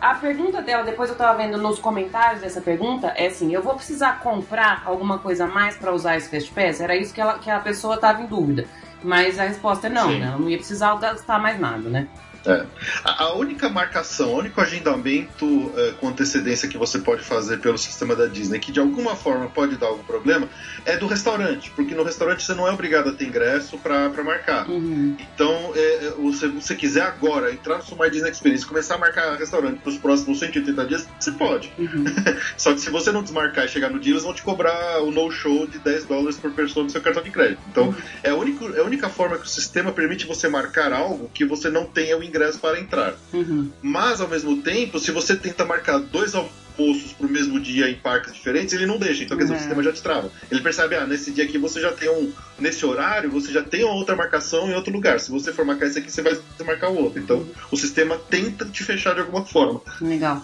A: A pergunta dela, depois eu tava vendo nos comentários dessa pergunta, é assim: eu vou precisar comprar alguma coisa a mais para usar esse Fast Pass? Era isso que, ela, que a pessoa tava em dúvida. Mas a resposta é não, né? Ela não ia precisar gastar mais nada, né?
B: É. A, a, única marcação, o único agendamento é, com antecedência que você pode fazer pelo sistema da Disney, que de alguma forma pode dar algum problema, é do restaurante, porque no restaurante você não é obrigado a ter ingresso para marcar. Uhum. Então, é, é se você quiser agora entrar no My Disney Experience e começar a marcar restaurante para os próximos 180 dias, você pode. Uhum. Só que se você não desmarcar e chegar no dia, eles vão te cobrar o no-show de 10 dólares por pessoa no seu cartão de crédito. Então, uhum. é, a única, é a única forma que o sistema permite você marcar algo que você não tenha o ingresso para entrar. Uhum. Mas, ao mesmo tempo, se você tenta marcar dois almoços pro mesmo dia em parques diferentes, ele não deixa. Então, quer dizer, uhum. o sistema já te trava. Ele percebe, ah, nesse dia aqui você já tem um. Nesse horário, você já tem uma outra marcação em outro lugar. Se você for marcar esse aqui, você vai marcar o outro. Então, o sistema tenta te fechar de alguma forma.
A: Legal,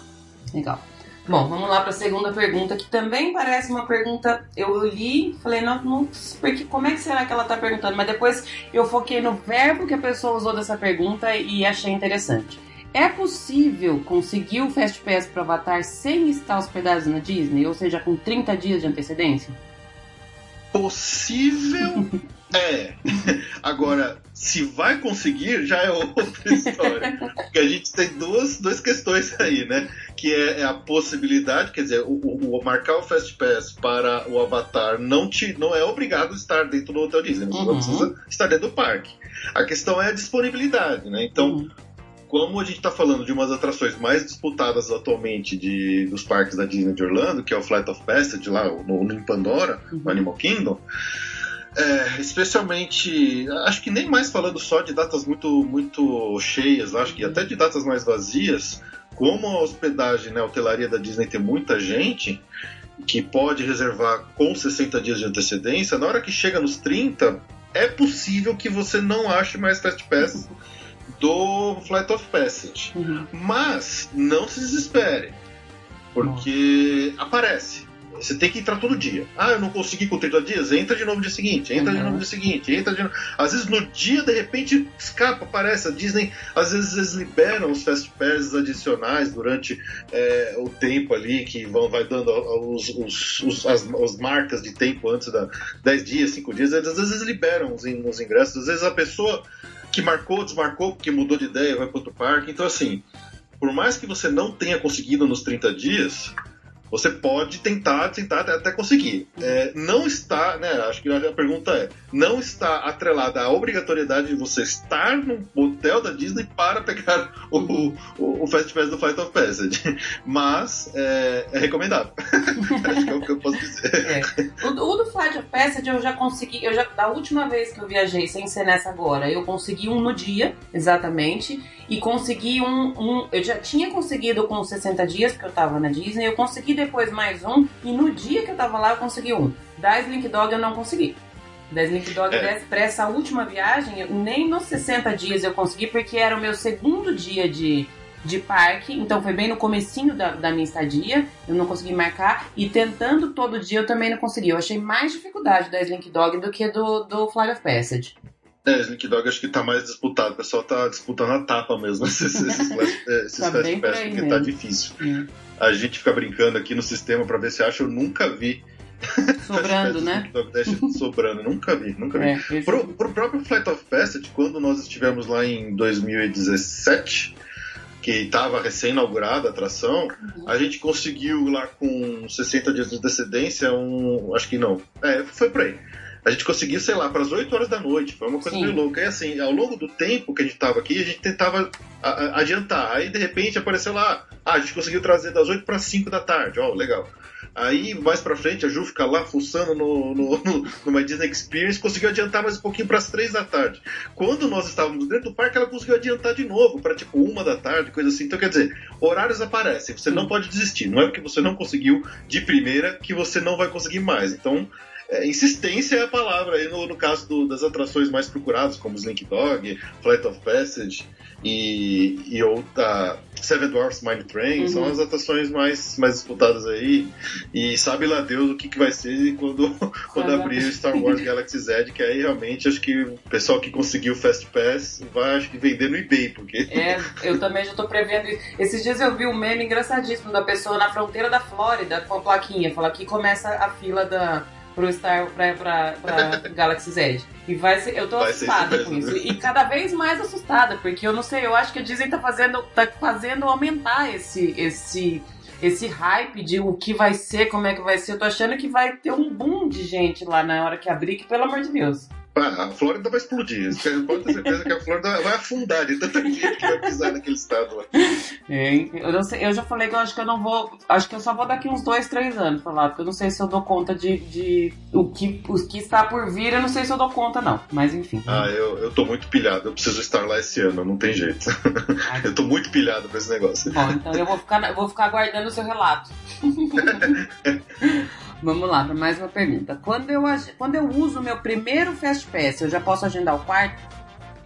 A: legal. Bom, vamos lá para a segunda pergunta, que também parece uma pergunta. Eu li, falei, não, não, porque como é que será que ela está perguntando? Mas depois eu foquei no verbo que a pessoa usou dessa pergunta e achei interessante. É possível conseguir o Fast Pass para Avatar sem estar hospedado na Disney, ou seja, com 30 dias de antecedência?
B: Possível é. Agora, se vai conseguir, já é outra história. Porque a gente tem duas, duas questões aí, né? Que é, é a possibilidade, quer dizer, o, o, marcar o Fast Pass para o Avatar não, te, não é obrigado a estar dentro do Hotel Disney. Você uhum. precisa estar dentro do parque. A questão é a disponibilidade, né? Então. Uhum como a gente está falando de umas atrações mais disputadas atualmente de, dos parques da Disney de Orlando, que é o Flight of Passage lá no, no Pandora, uhum. no Animal Kingdom, é, especialmente, acho que nem mais falando só de datas muito, muito cheias, acho que até de datas mais vazias, como a hospedagem, né, a hotelaria da Disney tem muita gente que pode reservar com 60 dias de antecedência, na hora que chega nos 30, é possível que você não ache mais Fast Pass do Flight of Passage. Uhum. Mas não se desespere, porque uhum. aparece. Você tem que entrar todo dia. Ah, eu não consegui com 30 dias? Entra de novo no dia seguinte, entra uhum. de novo no dia seguinte, entra de novo. Às vezes no dia, de repente, escapa, aparece. A Disney, às vezes, eles liberam os Fast Passes adicionais durante é, o tempo ali, que vão, vai dando os, os, os as, as, marcas de tempo antes da 10 dias, 5 dias. Às vezes eles liberam os, os ingressos. Às vezes a pessoa que marcou, desmarcou, porque mudou de ideia, vai para outro parque. Então, assim, por mais que você não tenha conseguido nos 30 dias, você pode tentar, tentar até conseguir. É, não está, né? Acho que a pergunta é: não está atrelada à obrigatoriedade de você estar no hotel da Disney para pegar o, o, o Fast Pass do Flight of Passage. Mas é, é. Acho que é o que eu posso dizer.
A: É. O, o, do Flight of Passage eu já consegui, eu já, da última vez que eu viajei, sem ser nessa agora, eu consegui um no dia, exatamente, e consegui um, um eu já tinha conseguido com 60 dias, porque eu tava na Disney, eu consegui depois mais um, e no dia que eu tava lá eu consegui um. Da Slink Dog eu não consegui. Da Slink Dog é. para essa última viagem, nem nos 60 dias eu consegui, porque era o meu segundo dia de, de parque, então foi bem no comecinho da, da minha estadia, eu não consegui marcar, e tentando todo dia eu também não consegui. Eu achei mais dificuldade da Slink Dog do que do, do Flight of Passage.
B: É, Slink Dog acho que tá mais disputado. O pessoal tá disputando a tapa mesmo, esses, esses, esses tá Fast Pass, porque mesmo. tá difícil. É. A gente fica brincando aqui no sistema para ver se acha, eu nunca vi.
A: Sobrando, né?
B: sobrando, nunca vi, nunca vi. É, pro, pro próprio Flight of Passage, quando nós estivemos lá em 2017, que estava recém-inaugurada a atração, uhum. a gente conseguiu lá com 60 dias de antecedência um. Acho que não. É, foi por aí a gente conseguiu, sei lá, para as 8 horas da noite. Foi uma coisa Sim. meio louca. E assim, ao longo do tempo que a gente estava aqui, a gente tentava adiantar. Aí de repente apareceu lá, ah, a gente conseguiu trazer das 8 para 5 da tarde. Ó, oh, legal. Aí, mais pra frente, a Ju fica lá fuçando no, no, no, numa Disney Experience, conseguiu adiantar mais um pouquinho para as três da tarde. Quando nós estávamos dentro do parque, ela conseguiu adiantar de novo para tipo uma da tarde, coisa assim. Então, quer dizer, horários aparecem, você não pode desistir. Não é porque você não conseguiu de primeira que você não vai conseguir mais. Então, é, insistência é a palavra aí no, no caso do, das atrações mais procuradas, como Slink Dog, Flight of Passage e, e outra Seven Dwarfs Mine Train, uhum. são as atrações mais, mais disputadas aí. E sabe lá Deus o que, que vai ser quando, quando abrir Star Wars Galaxy Z, que aí realmente acho que o pessoal que conseguiu o Fast Pass vai acho que vender no eBay, porque.
A: É, eu também já tô prevendo. Esses dias eu vi um meme engraçadíssimo da pessoa na fronteira da Flórida com a plaquinha, fala que começa a fila da pro Star pra, pra, pra Galaxy Z. E vai ser, eu tô
B: Vai
A: assustada com isso. E cada vez mais assustada, porque eu não sei, eu acho que a Disney tá fazendo, tá fazendo aumentar esse, esse, esse hype de o que vai ser, como é que vai ser. Eu tô achando que vai ter um boom de gente lá na hora que abrir, que pelo amor de Deus.
B: A Flórida vai explodir. Você pode ter certeza que a Flórida vai afundar de tanta gente que vai pisar naquele estado lá.
A: Eu, não sei, eu já falei que eu acho que eu não vou. Acho que eu só vou daqui uns dois, três anos pra lá, porque eu não sei se eu dou conta de, de o, que, o que está por vir, eu não sei se eu dou conta, não. Mas enfim.
B: Ah, eu, eu tô muito pilhado. Eu preciso estar lá esse ano, não tem jeito.
A: Ai,
B: Eu tô muito pilhado pra esse negócio.
A: Bom, então eu vou ficar, eu vou ficar aguardando o seu relato. Vamos lá, para mais uma pergunta. Quando eu, quando eu uso o meu primeiro Fast Pass, eu já posso agendar o quarto?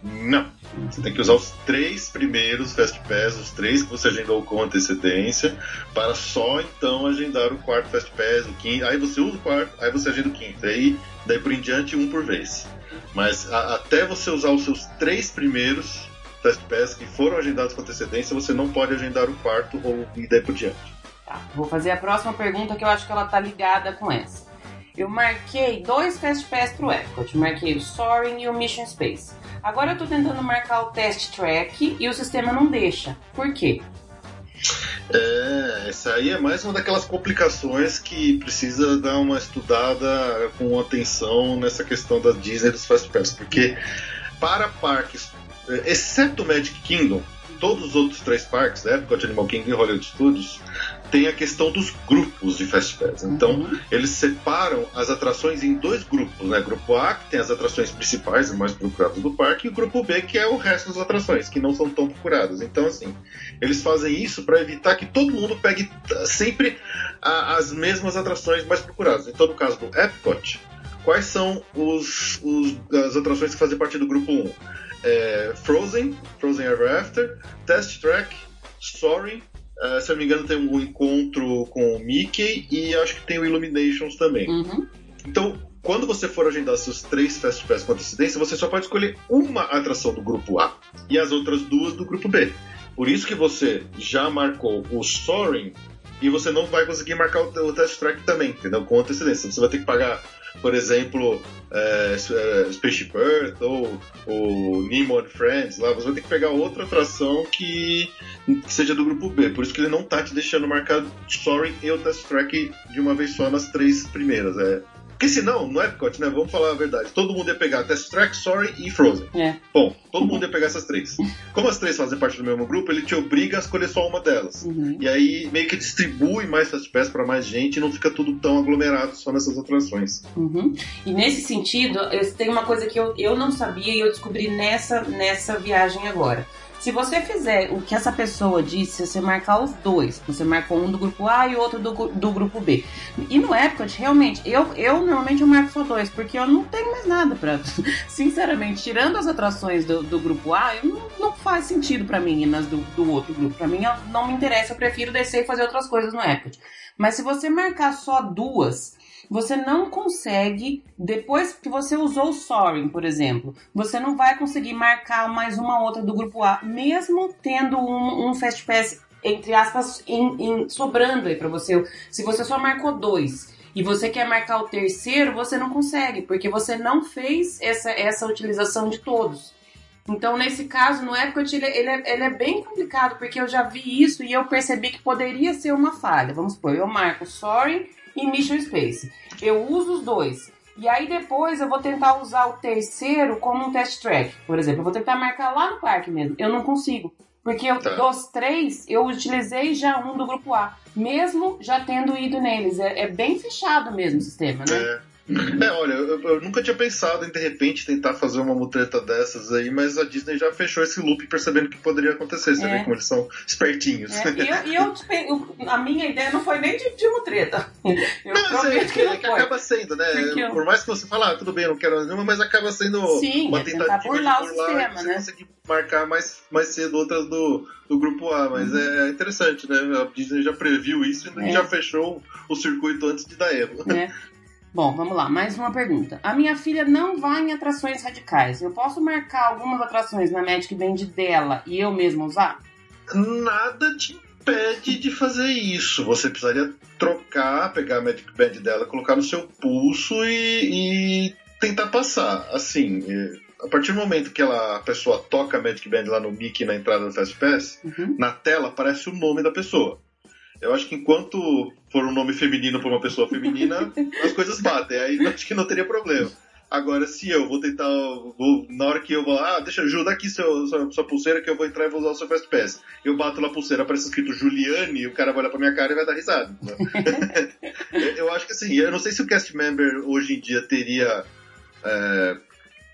B: Não. Você tem que usar os três primeiros Fast Pass, os três que você agendou com antecedência, para só então agendar o quarto Fast Pass, o quinto. Aí você usa o quarto, aí você agenda o quinto. Aí, daí por em diante, um por vez. Mas a- até você usar os seus três primeiros Fast Pass que foram agendados com antecedência, você não pode agendar o quarto ou e daí por diante.
A: Tá, vou fazer a próxima pergunta que eu acho que ela tá ligada com essa. Eu marquei dois Fast Pass pro Epcot. Marquei o Soaring e o Mission Space. Agora eu tô tentando marcar o Test Track e o sistema não deixa. Por quê?
B: É, essa aí é mais uma daquelas complicações que precisa dar uma estudada com atenção nessa questão da Disney dos Fast Pass, porque para parques, eh, exceto o Magic Kingdom, todos os outros três parques, Epcot, Animal Kingdom e Hollywood Studios, tem a questão dos grupos de Fast Pass. Então,
A: Uhum.
B: eles separam as atrações em dois grupos, né? Grupo A, que tem as atrações principais e mais procuradas do parque, e o grupo B, que é o resto das atrações, que não são tão procuradas. Então, assim, eles fazem isso para evitar que todo mundo pegue sempre a- as mesmas atrações mais procuradas. Então, no caso do Epcot, quais são os, os- as atrações que fazem parte do grupo 1? É, Frozen, Frozen Ever After, Test Track, Soaring, eh, se eu não me engano tem um encontro com o Mickey e acho que tem o Illuminations também.
A: Uhum.
B: Então, quando você for agendar seus três Fast Pass com antecedência, você só pode escolher uma atração do grupo A e as outras duas do grupo B. Por isso que você já marcou o Soaring e você não vai conseguir marcar o, o Test Track também, entendeu? Com antecedência. Você vai ter que pagar, por exemplo, é, é, Spaceship Earth ou o Nemo and Friends lá. Você vai ter que pegar outra atração que, que seja do grupo B. Por isso que ele não tá te deixando marcar Soaring e o Test Track de uma vez só nas três primeiras. É, porque senão, no Epcot, né? Vamos falar a verdade. Todo mundo ia pegar Test Track, Sorry e Frozen.
A: É.
B: Bom, todo mundo ia pegar essas três. Como as três fazem parte do mesmo grupo, ele te obriga a escolher só uma delas.
A: Uhum.
B: E aí meio que distribui mais Fast Pass para mais gente e não fica tudo tão aglomerado só nessas atrações.
A: Uhum. E nesse sentido, eu- tem uma coisa que eu, eu não sabia e eu descobri nessa, nessa viagem agora. Se você fizer o que essa pessoa disse, se você marcar os dois, você marcou um do grupo A e outro do, do grupo B. E no Epcot, realmente, eu, eu normalmente eu marco só dois, porque eu não tenho mais nada pra. Sinceramente, tirando as atrações do, do grupo A, eu não, não faz sentido pra mim ir nas do, do outro grupo. Pra mim, não me interessa, eu prefiro descer e fazer outras coisas no Epcot. Mas se você marcar só duas, você não consegue, depois que você usou o Soaring, por exemplo, você não vai conseguir marcar mais uma outra do grupo A, mesmo tendo um, um Fast Pass, entre aspas, em- sobrando aí pra você. Se você só marcou dois e você quer marcar o terceiro, você não consegue, porque você não fez essa, essa utilização de todos. Então, nesse caso, no Epcot, ele, ele, é, ele é bem complicado, porque eu já vi isso e eu percebi que poderia ser uma falha. Vamos supor, eu marco Soaring e Mission Space. Eu uso os dois. E aí depois eu vou tentar usar o terceiro como um test track. Por exemplo, eu vou tentar marcar lá no parque mesmo. Eu não consigo. Porque eu,
B: Tá.
A: dos três, eu utilizei já um do grupo A. Mesmo já tendo ido neles. É, é bem fechado mesmo o sistema, né?
B: É. É, olha, eu, eu nunca tinha pensado em de repente tentar fazer uma mutreta dessas aí, mas a Disney já fechou esse loop percebendo que poderia acontecer. Você
A: É.
B: vê como eles são espertinhos.
A: É, e eu, e eu, a minha ideia não foi nem de, de mutreta. Eu
B: Não, mas é,
A: que não
B: que
A: foi.
B: acaba sendo, né?
A: Porque
B: Por mais que você fale, ah, tudo bem, eu não quero nenhuma, mas acaba sendo
A: Sim,
B: uma
A: é
B: tentativa
A: burlar
B: de
A: o
B: burlar
A: sistema,
B: você
A: né?
B: conseguir marcar mais, mais cedo outras do, do grupo A, mas é interessante, né? A Disney já previu isso e
A: Uhum. É.
B: já fechou o circuito antes de dar erro.
A: Bom, vamos lá, mais uma pergunta. A minha filha não vai em atrações radicais. Eu posso marcar algumas atrações na Magic Band dela e eu mesma usar?
B: Nada te impede de fazer isso. Você precisaria trocar, pegar a Magic Band dela, colocar no seu pulso e, e tentar passar. Assim, a partir do momento que ela, a pessoa toca a Magic Band lá no Mickey na entrada do Fast Pass, uhum. na tela aparece o nome da pessoa. Eu acho que enquanto for um nome feminino para uma pessoa feminina, as coisas batem. Aí acho que não teria problema. Agora, se eu vou tentar, vou, na hora que eu vou lá, ah, deixa, Ju, dá aqui seu, sua, sua, pulseira que eu vou entrar e vou usar o seu Fast Pass. Eu bato na pulseira, aparece escrito Juliane, e o cara vai olhar pra minha cara e vai dar risada. eu acho que assim, eu não sei se o cast member hoje em dia teria é,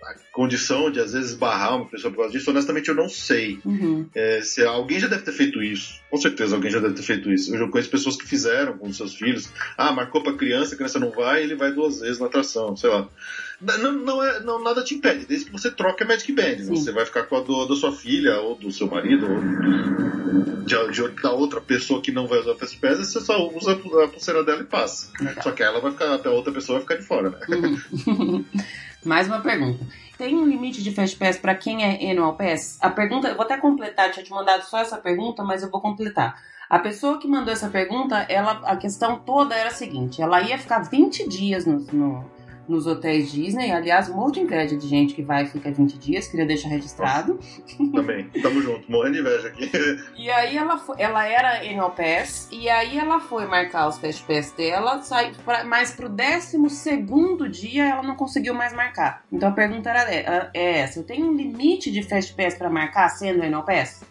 B: a condição de às vezes barrar uma pessoa por causa disso, honestamente eu não sei. Uhum. É, se alguém já deve ter feito isso. Com certeza alguém já deve ter feito isso. Eu já conheço pessoas que fizeram com seus filhos. Ah, marcou pra criança, a criança não vai, ele vai duas vezes na atração, sei lá. Não, não é, não, nada te impede, desde que você troque a Magic Band. Sim. Você vai ficar com a do, da sua filha, ou do seu marido, ou de, de, da outra pessoa que não vai usar o Fast Pass, você só usa a pulseira dela e passa. Legal. Só que ela vai ficar, a outra pessoa vai ficar de fora, né?
A: Uhum. Mais uma pergunta. Tem um limite de Fast Pass para quem é Annual Pass? A pergunta, eu vou até completar, tinha te mandado só essa pergunta, mas eu vou completar. A pessoa que mandou essa pergunta, ela, a questão toda era a seguinte: ela ia ficar 20 dias no, no nos hotéis Disney. Aliás, um monte de inveja de gente que vai e fica 20 dias, queria deixar registrado.
B: Nossa, também, tamo junto, morrendo de inveja aqui.
A: e aí ela, foi, ela era Annual Pass, e aí ela foi marcar os Fast Pass dela, sai, pra, mas pro 12 segundo dia ela não conseguiu mais marcar. Então a pergunta era, é, é essa, eu tenho um limite de Fast Pass pra marcar sendo Annual Pass?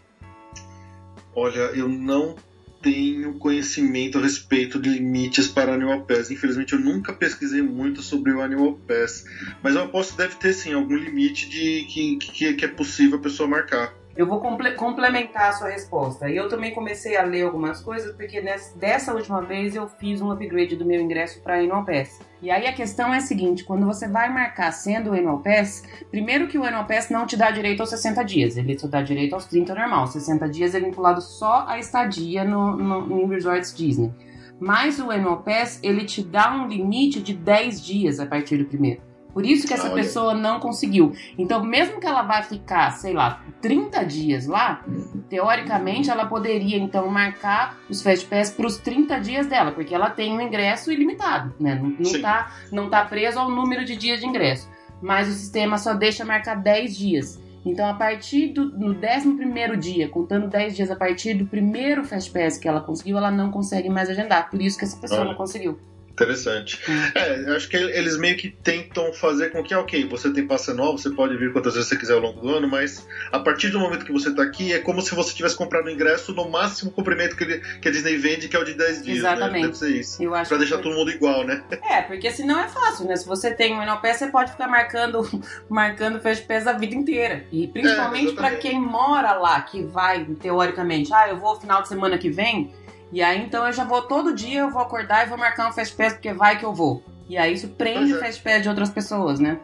B: Olha, eu não tenho conhecimento a respeito de limites para Animal Pass. Infelizmente, eu nunca pesquisei muito sobre o Animal Pass, mas eu aposto que deve ter sim algum limite de que, que, que é possível a pessoa marcar.
A: Eu vou comple complementar a sua resposta. E eu também comecei a ler algumas coisas, porque nessa, dessa última vez eu fiz um upgrade do meu ingresso para Annual Pass. E aí a questão é a seguinte: quando você vai marcar sendo o Annual Pass, primeiro que o Annual Pass não te dá direito aos 60 dias, ele só dá direito aos 30 normal. 60 dias é vinculado só à estadia no, no, resorts Disney. Mas o Annual Pass, ele te dá um limite de 10 dias a partir do primeiro. Por isso que essa Olha. pessoa não conseguiu. Então, mesmo que ela vá ficar, sei lá, 30 dias lá, teoricamente ela poderia então marcar os Fast Pass para os 30 dias dela, porque ela tem um ingresso ilimitado, né? Não, não, tá, não tá preso ao número de dias de ingresso. Mas o sistema só deixa marcar 10 dias. Então, a partir do no 11 dia, contando 10 dias a partir do primeiro Fast Pass que ela conseguiu, ela não consegue mais agendar. Por isso que essa pessoa Olha. não conseguiu.
B: Interessante. É, acho que eles meio que tentam fazer com que, ok, você tem passe anual, você pode vir quantas vezes você quiser ao longo do ano, mas a partir do momento que você está aqui, é como se você tivesse comprado o ingresso no máximo comprimento que, ele, que a Disney vende, que é o de 10 dias. Né?
A: Exatamente. Né?
B: Deve ser isso. Eu acho pra deixar todo mundo igual, né?
A: É, porque senão é fácil, né? Se você tem um NLP, você pode ficar marcando, marcando Fast Pass a vida inteira. E principalmente é, para quem mora lá, que vai, teoricamente, ah, eu vou final de semana que vem e aí então eu já vou todo dia, eu vou acordar e vou marcar um Fast Pass porque vai que eu vou. E aí isso prende é. o Fast Pass de outras pessoas, né?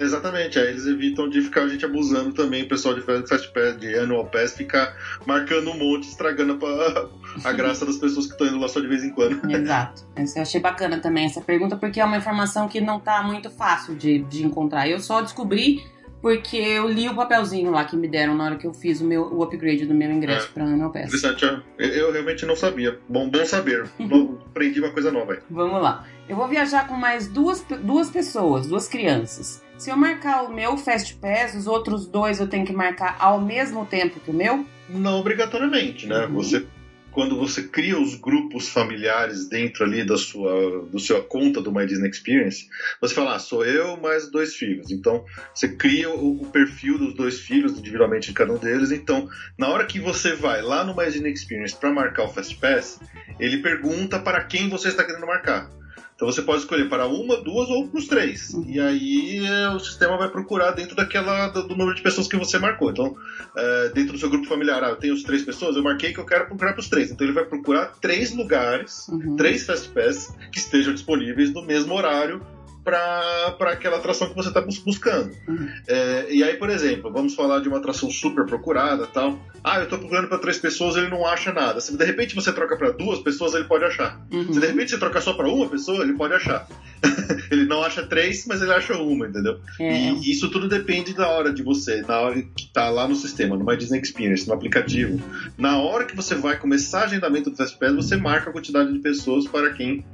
B: Exatamente, aí eles evitam de ficar a gente abusando também, o pessoal de Fast Pass, de Annual Pass, ficar marcando um monte, estragando a, a graça das pessoas que estão indo lá só de vez em quando.
A: Exato. Eu achei bacana também essa pergunta, porque é uma informação que não tá muito fácil de, de encontrar. Eu só descobri porque eu li o papelzinho lá que me deram na hora que eu fiz o, meu, o upgrade do meu ingresso é. para Annual Pass.
B: Interessante, eu, eu realmente não sabia. Bom, bom saber. Aprendi uma coisa nova aí.
A: Vamos lá. Eu vou viajar com mais duas, duas pessoas, duas crianças. Se eu marcar o meu Fast Pass, os outros dois eu tenho que marcar ao mesmo tempo que o meu?
B: Não obrigatoriamente, né? Uhum. Você quando você cria os grupos familiares dentro ali da sua, do sua conta do My Disney Experience, você fala, ah, sou eu mais dois filhos. Então, você cria o, o, perfil dos dois filhos, individualmente de cada um deles. Então, na hora que você vai lá no My Disney Experience para marcar o Fast Pass, ele pergunta para quem você está querendo marcar. Então você pode escolher para uma, duas ou para os três. Uhum. E aí é, o sistema vai procurar dentro daquela do, do, número de pessoas que você marcou. Então, é, dentro do seu grupo familiar, ah, eu tenho os três pessoas, eu marquei que eu quero procurar para os três. Então ele vai procurar três lugares, uhum. três Fast Pass que estejam disponíveis no mesmo horário para aquela atração que você está buscando. Uhum. É, e aí, por exemplo, vamos falar de uma atração super procurada tal. Ah, eu estou procurando para três pessoas, ele não acha nada. Se de repente você troca para duas pessoas, ele pode achar. Uhum. Se de repente você troca só para uma pessoa, ele pode achar. ele não acha três, mas ele acha uma, entendeu? É. E isso tudo depende da hora de você, na hora que está lá no sistema, no My Disney Experience, no aplicativo. Na hora que você vai começar agendamento do Fastpass, você marca a quantidade de pessoas para quem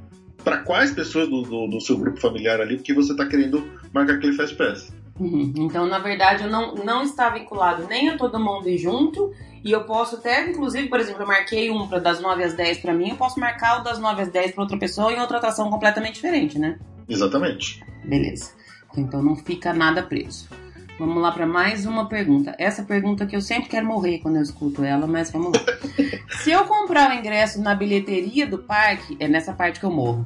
B: para quais pessoas do, do, do, seu grupo familiar ali que você está querendo marcar aquele Fast Pass.
A: Uhum. Então, na verdade, eu não, não está vinculado nem a todo mundo ir junto, e eu posso até, inclusive, por exemplo, eu marquei um pra, das 9 às 10 para mim, eu posso marcar o das 9 às 10 para outra pessoa em outra atração completamente diferente, né?
B: Exatamente.
A: Beleza. Então não fica nada preso. Vamos lá para mais uma pergunta. Essa pergunta que eu sempre quero morrer quando eu escuto ela, mas vamos lá. Se eu comprar o ingresso na bilheteria do parque, é nessa parte que eu morro.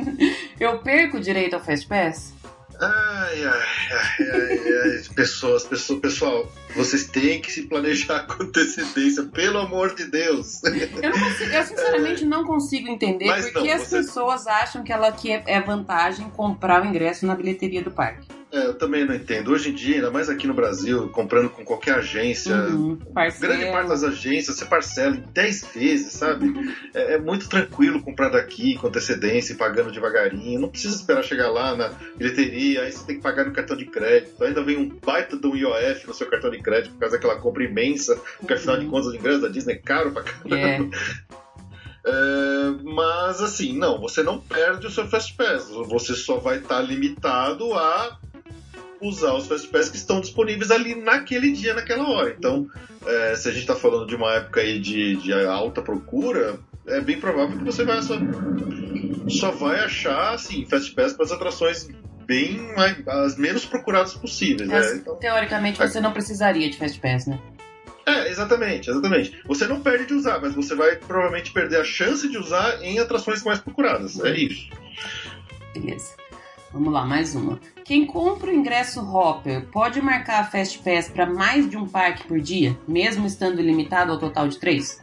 A: eu perco o direito ao Fast Pass?
B: Ai, ai, ai, ai, ai, pessoas, pessoas, pessoal, vocês têm que se planejar com antecedência, pelo amor de Deus.
A: Eu, não consigo, eu sinceramente não consigo entender Mas porque não, as você... pessoas acham que ela que é, é vantagem comprar o ingresso na bilheteria do parque.
B: É, eu também não entendo. Hoje em dia, ainda mais aqui no Brasil, comprando com qualquer agência, uhum, grande parte das agências você parcela em 10 vezes, sabe? Uhum. É, é, muito tranquilo comprar daqui com antecedência e pagando devagarinho. Não precisa esperar chegar lá na bilheteria, aí você tem que pagar no cartão de crédito. Ainda vem um baita do IOF no seu cartão de crédito por causa daquela compra imensa, porque afinal de uhum. contas o ingresso da Disney é caro pra caramba. Yeah. É, mas assim, não, você não perde o seu Fast Pass, você só vai estar tá limitado a usar os Fast Pass que estão disponíveis ali naquele dia, naquela hora. Então, é, se a gente está falando de uma época aí de, de, alta procura, é bem provável que você vai só, só vai achar assim, Fast Pass para as atrações bem as menos procuradas possíveis. Né?
A: Então, teoricamente, você não precisaria de Fast Pass, né?
B: É, exatamente, exatamente. Você não perde de usar, mas você vai provavelmente perder a chance de usar em atrações mais procuradas. É isso.
A: Beleza. Vamos lá, mais uma. Quem compra o ingresso Hopper pode marcar a Fast Pass para mais de um parque por dia, mesmo estando limitado ao total de três?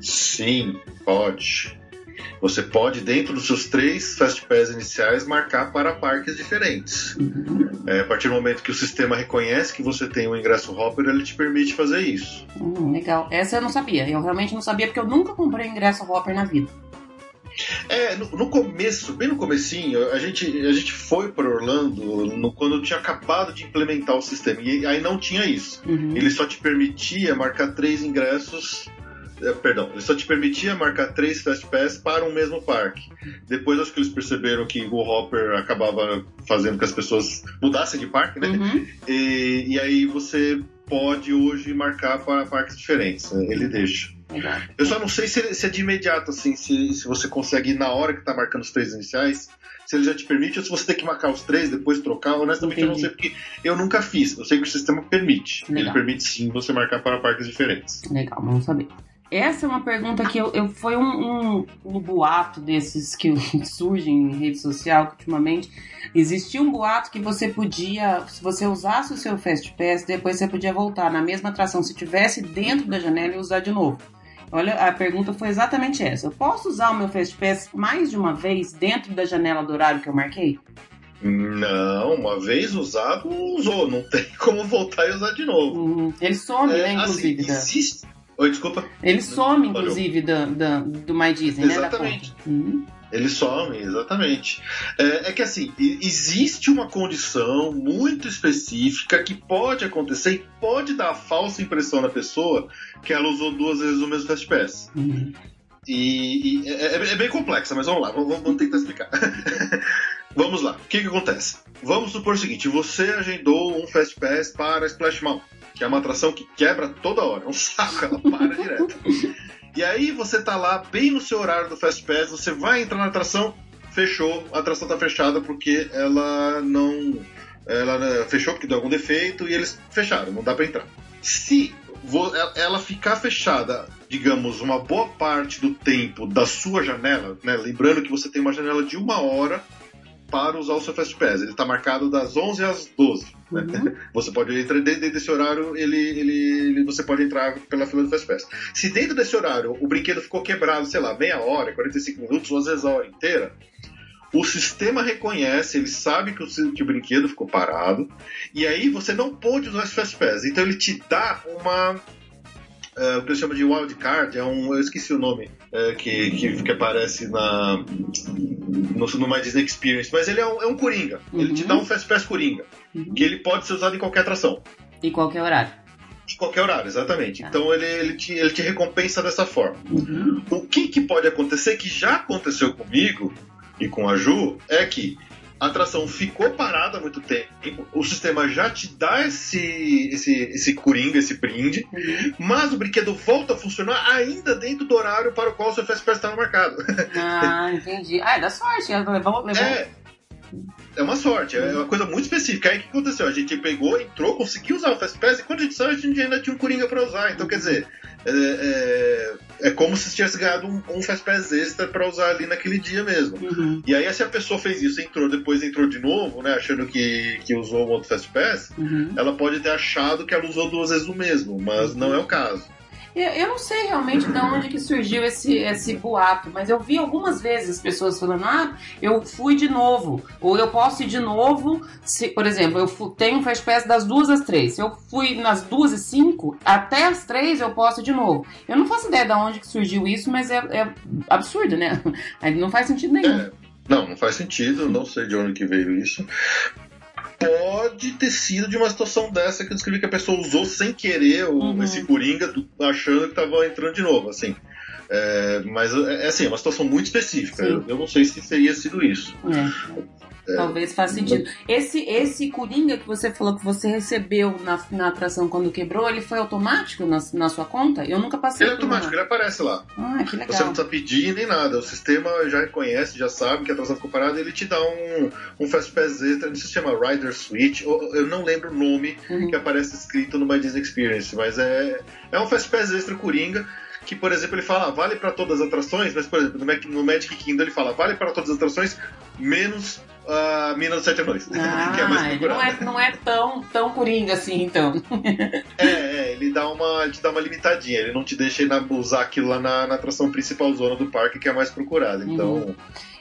B: Sim, pode. Você pode, dentro dos seus três Fast Pass iniciais, marcar para parques diferentes. Uhum. É, a partir do momento que o sistema reconhece que você tem um ingresso Hopper, ele te permite fazer isso.
A: Hum, legal. Essa eu não sabia. Eu realmente não sabia porque eu nunca comprei ingresso Hopper na vida.
B: É, no, no, começo, bem no comecinho, a gente, a gente foi para Orlando no, quando tinha acabado de implementar o sistema. E aí não tinha isso. Uhum. Ele só te permitia marcar três ingressos é, perdão, ele só te permitia marcar três Fast Pass para um mesmo parque. Depois acho que eles perceberam que o Hopper acabava fazendo que as pessoas mudassem de parque, né? Uhum. E, e aí você pode hoje marcar para parques diferentes. Né? Ele deixa. Eu só não sei se, se, é de imediato, assim, se, se você consegue ir na hora que tá marcando os três iniciais, se ele já te permite, ou se você tem que marcar os três, depois trocar. Honestamente, Entendi. eu não sei porque eu nunca fiz. Eu sei que o sistema permite. Legal. Ele permite sim você marcar para parques diferentes.
A: Legal, vamos saber. Essa é uma pergunta que eu, eu foi um, um, um, boato desses que surgem em rede social ultimamente. Existia um boato que você podia, se você usasse o seu Fast Pass, depois você podia voltar na mesma atração se tivesse dentro da janela e usar de novo. Olha, a pergunta foi exatamente essa. Eu posso usar o meu Fast Pass mais de uma vez dentro da janela do horário que eu marquei?
B: Não, uma vez usado, usou. Não tem como voltar e usar de novo.
A: Hum, ele some, é, né, inclusive. Assim,
B: existe... Oi, desculpa.
A: Ele some, inclusive, do, do, do My Disney,
B: né? Exatamente. Uhum. Ele some, exatamente. É, é, que assim, existe uma condição muito específica que pode acontecer e pode dar a falsa impressão na pessoa que ela usou duas vezes o mesmo Fast Pass. Uhum. E, e é, é, bem complexa, mas vamos lá, vamos, vamos tentar explicar. vamos lá, o que, que acontece? Vamos supor o seguinte: você agendou um Fast Pass para Splash Mountain que é uma atração que quebra toda hora. É um saco, ela para direto. E aí você tá lá, bem no seu horário do Fast Pass, você vai entrar na atração, fechou, a atração tá fechada porque ela não. Ela né, fechou porque deu algum defeito e eles fecharam, não dá para entrar. Se ela ficar fechada, digamos, uma boa parte do tempo da sua janela, né? lembrando que você tem uma janela de uma hora para usar o seu Fast Pass. Ele está marcado das 11 às 12. Né? Uhum. Você pode entrar dentro desse horário, ele, ele, ele, você pode entrar pela fila do Fast Pass. Se dentro desse horário o brinquedo ficou quebrado, sei lá, meia hora, 45 minutos, ou às vezes a hora inteira, o sistema reconhece, ele sabe que o, que o brinquedo ficou parado, e aí você não pode usar esse Fast Pass. Então ele te dá uma. Uh, o que eu chamo de wildcard, é um. Eu esqueci o nome uh, que, que, que, aparece na, no, no My Disney Experience, mas ele é um, é um Coringa. Uhum. Ele te dá um Fast Pass Coringa, uhum. que ele pode ser usado em qualquer atração.
A: Em qualquer horário.
B: Em qualquer horário, exatamente. Tá. Então ele, ele, te, ele te recompensa dessa forma. Uhum. O que, que pode acontecer, que já aconteceu comigo, e com a Ju é que a atração ficou parada há muito tempo, o sistema já te dá esse, esse, esse coringa, esse brinde, uhum. mas o brinquedo volta a funcionar ainda dentro do horário para o qual o seu Fast Pass estava marcado.
A: Ah, entendi. Ah, é da sorte, levou, levou.
B: É, é uma sorte, é uma coisa muito específica. Aí o que aconteceu? A gente pegou, entrou, conseguiu usar o Fast Pass e quando a gente saiu, a gente ainda tinha um Coringa para usar. Então, quer dizer, é, é, é, como se tivesse ganhado um, um Fast Pass extra para usar ali naquele dia mesmo. Uhum. E aí, se a pessoa fez isso, entrou, depois entrou de novo, né, achando que, que usou um outro Fast Pass, uhum. ela pode ter achado que ela usou duas vezes o mesmo, mas não é o caso.
A: Eu não sei realmente de onde que surgiu esse, esse boato, mas eu vi algumas vezes as pessoas falando: ah, eu fui de novo, ou eu posso ir de novo. Se, por exemplo, eu tenho um Fast Pass das duas às três. Se eu fui nas duas e cinco, até as três eu posso ir de novo. Eu não faço ideia de onde que surgiu isso, mas é, é absurdo, né? Não faz sentido nenhum. É,
B: não, não faz sentido, não sei de onde que veio isso pode ter sido de uma situação dessa que eu descrevi que a pessoa usou sem querer uhum. esse coringa, achando que estava entrando de novo, assim. É, mas é, é assim, é uma situação muito específica. Eu, eu, não sei se teria sido isso.
A: É. É. Talvez faça sentido. Esse, esse Coringa que você falou que você recebeu na, na atração quando quebrou, ele foi automático na, na sua conta? Eu nunca passei
B: Ele é automático, ele aparece lá.
A: Ah, que legal.
B: Você não precisa pedir nem nada. O sistema já reconhece, já sabe que a atração ficou parada ele te dá um, um Fast Pass extra, se chama Rider Switch, eu não lembro o nome uhum. que aparece escrito no My Disney Experience, mas é, é um Fast Pass extra Coringa que, por exemplo, ele fala vale para todas as atrações, mas, por exemplo, no Magic Kingdom ele fala vale para todas as atrações, menos a Mina dos Sete Anões.
A: Ah, que é mais não é, não é tão, tão coringa assim, então.
B: é, é, ele dá uma, ele te dá uma limitadinha, ele não te deixa usar aquilo lá na, na atração principal zona do parque, que é a mais procurada. Então. Uhum.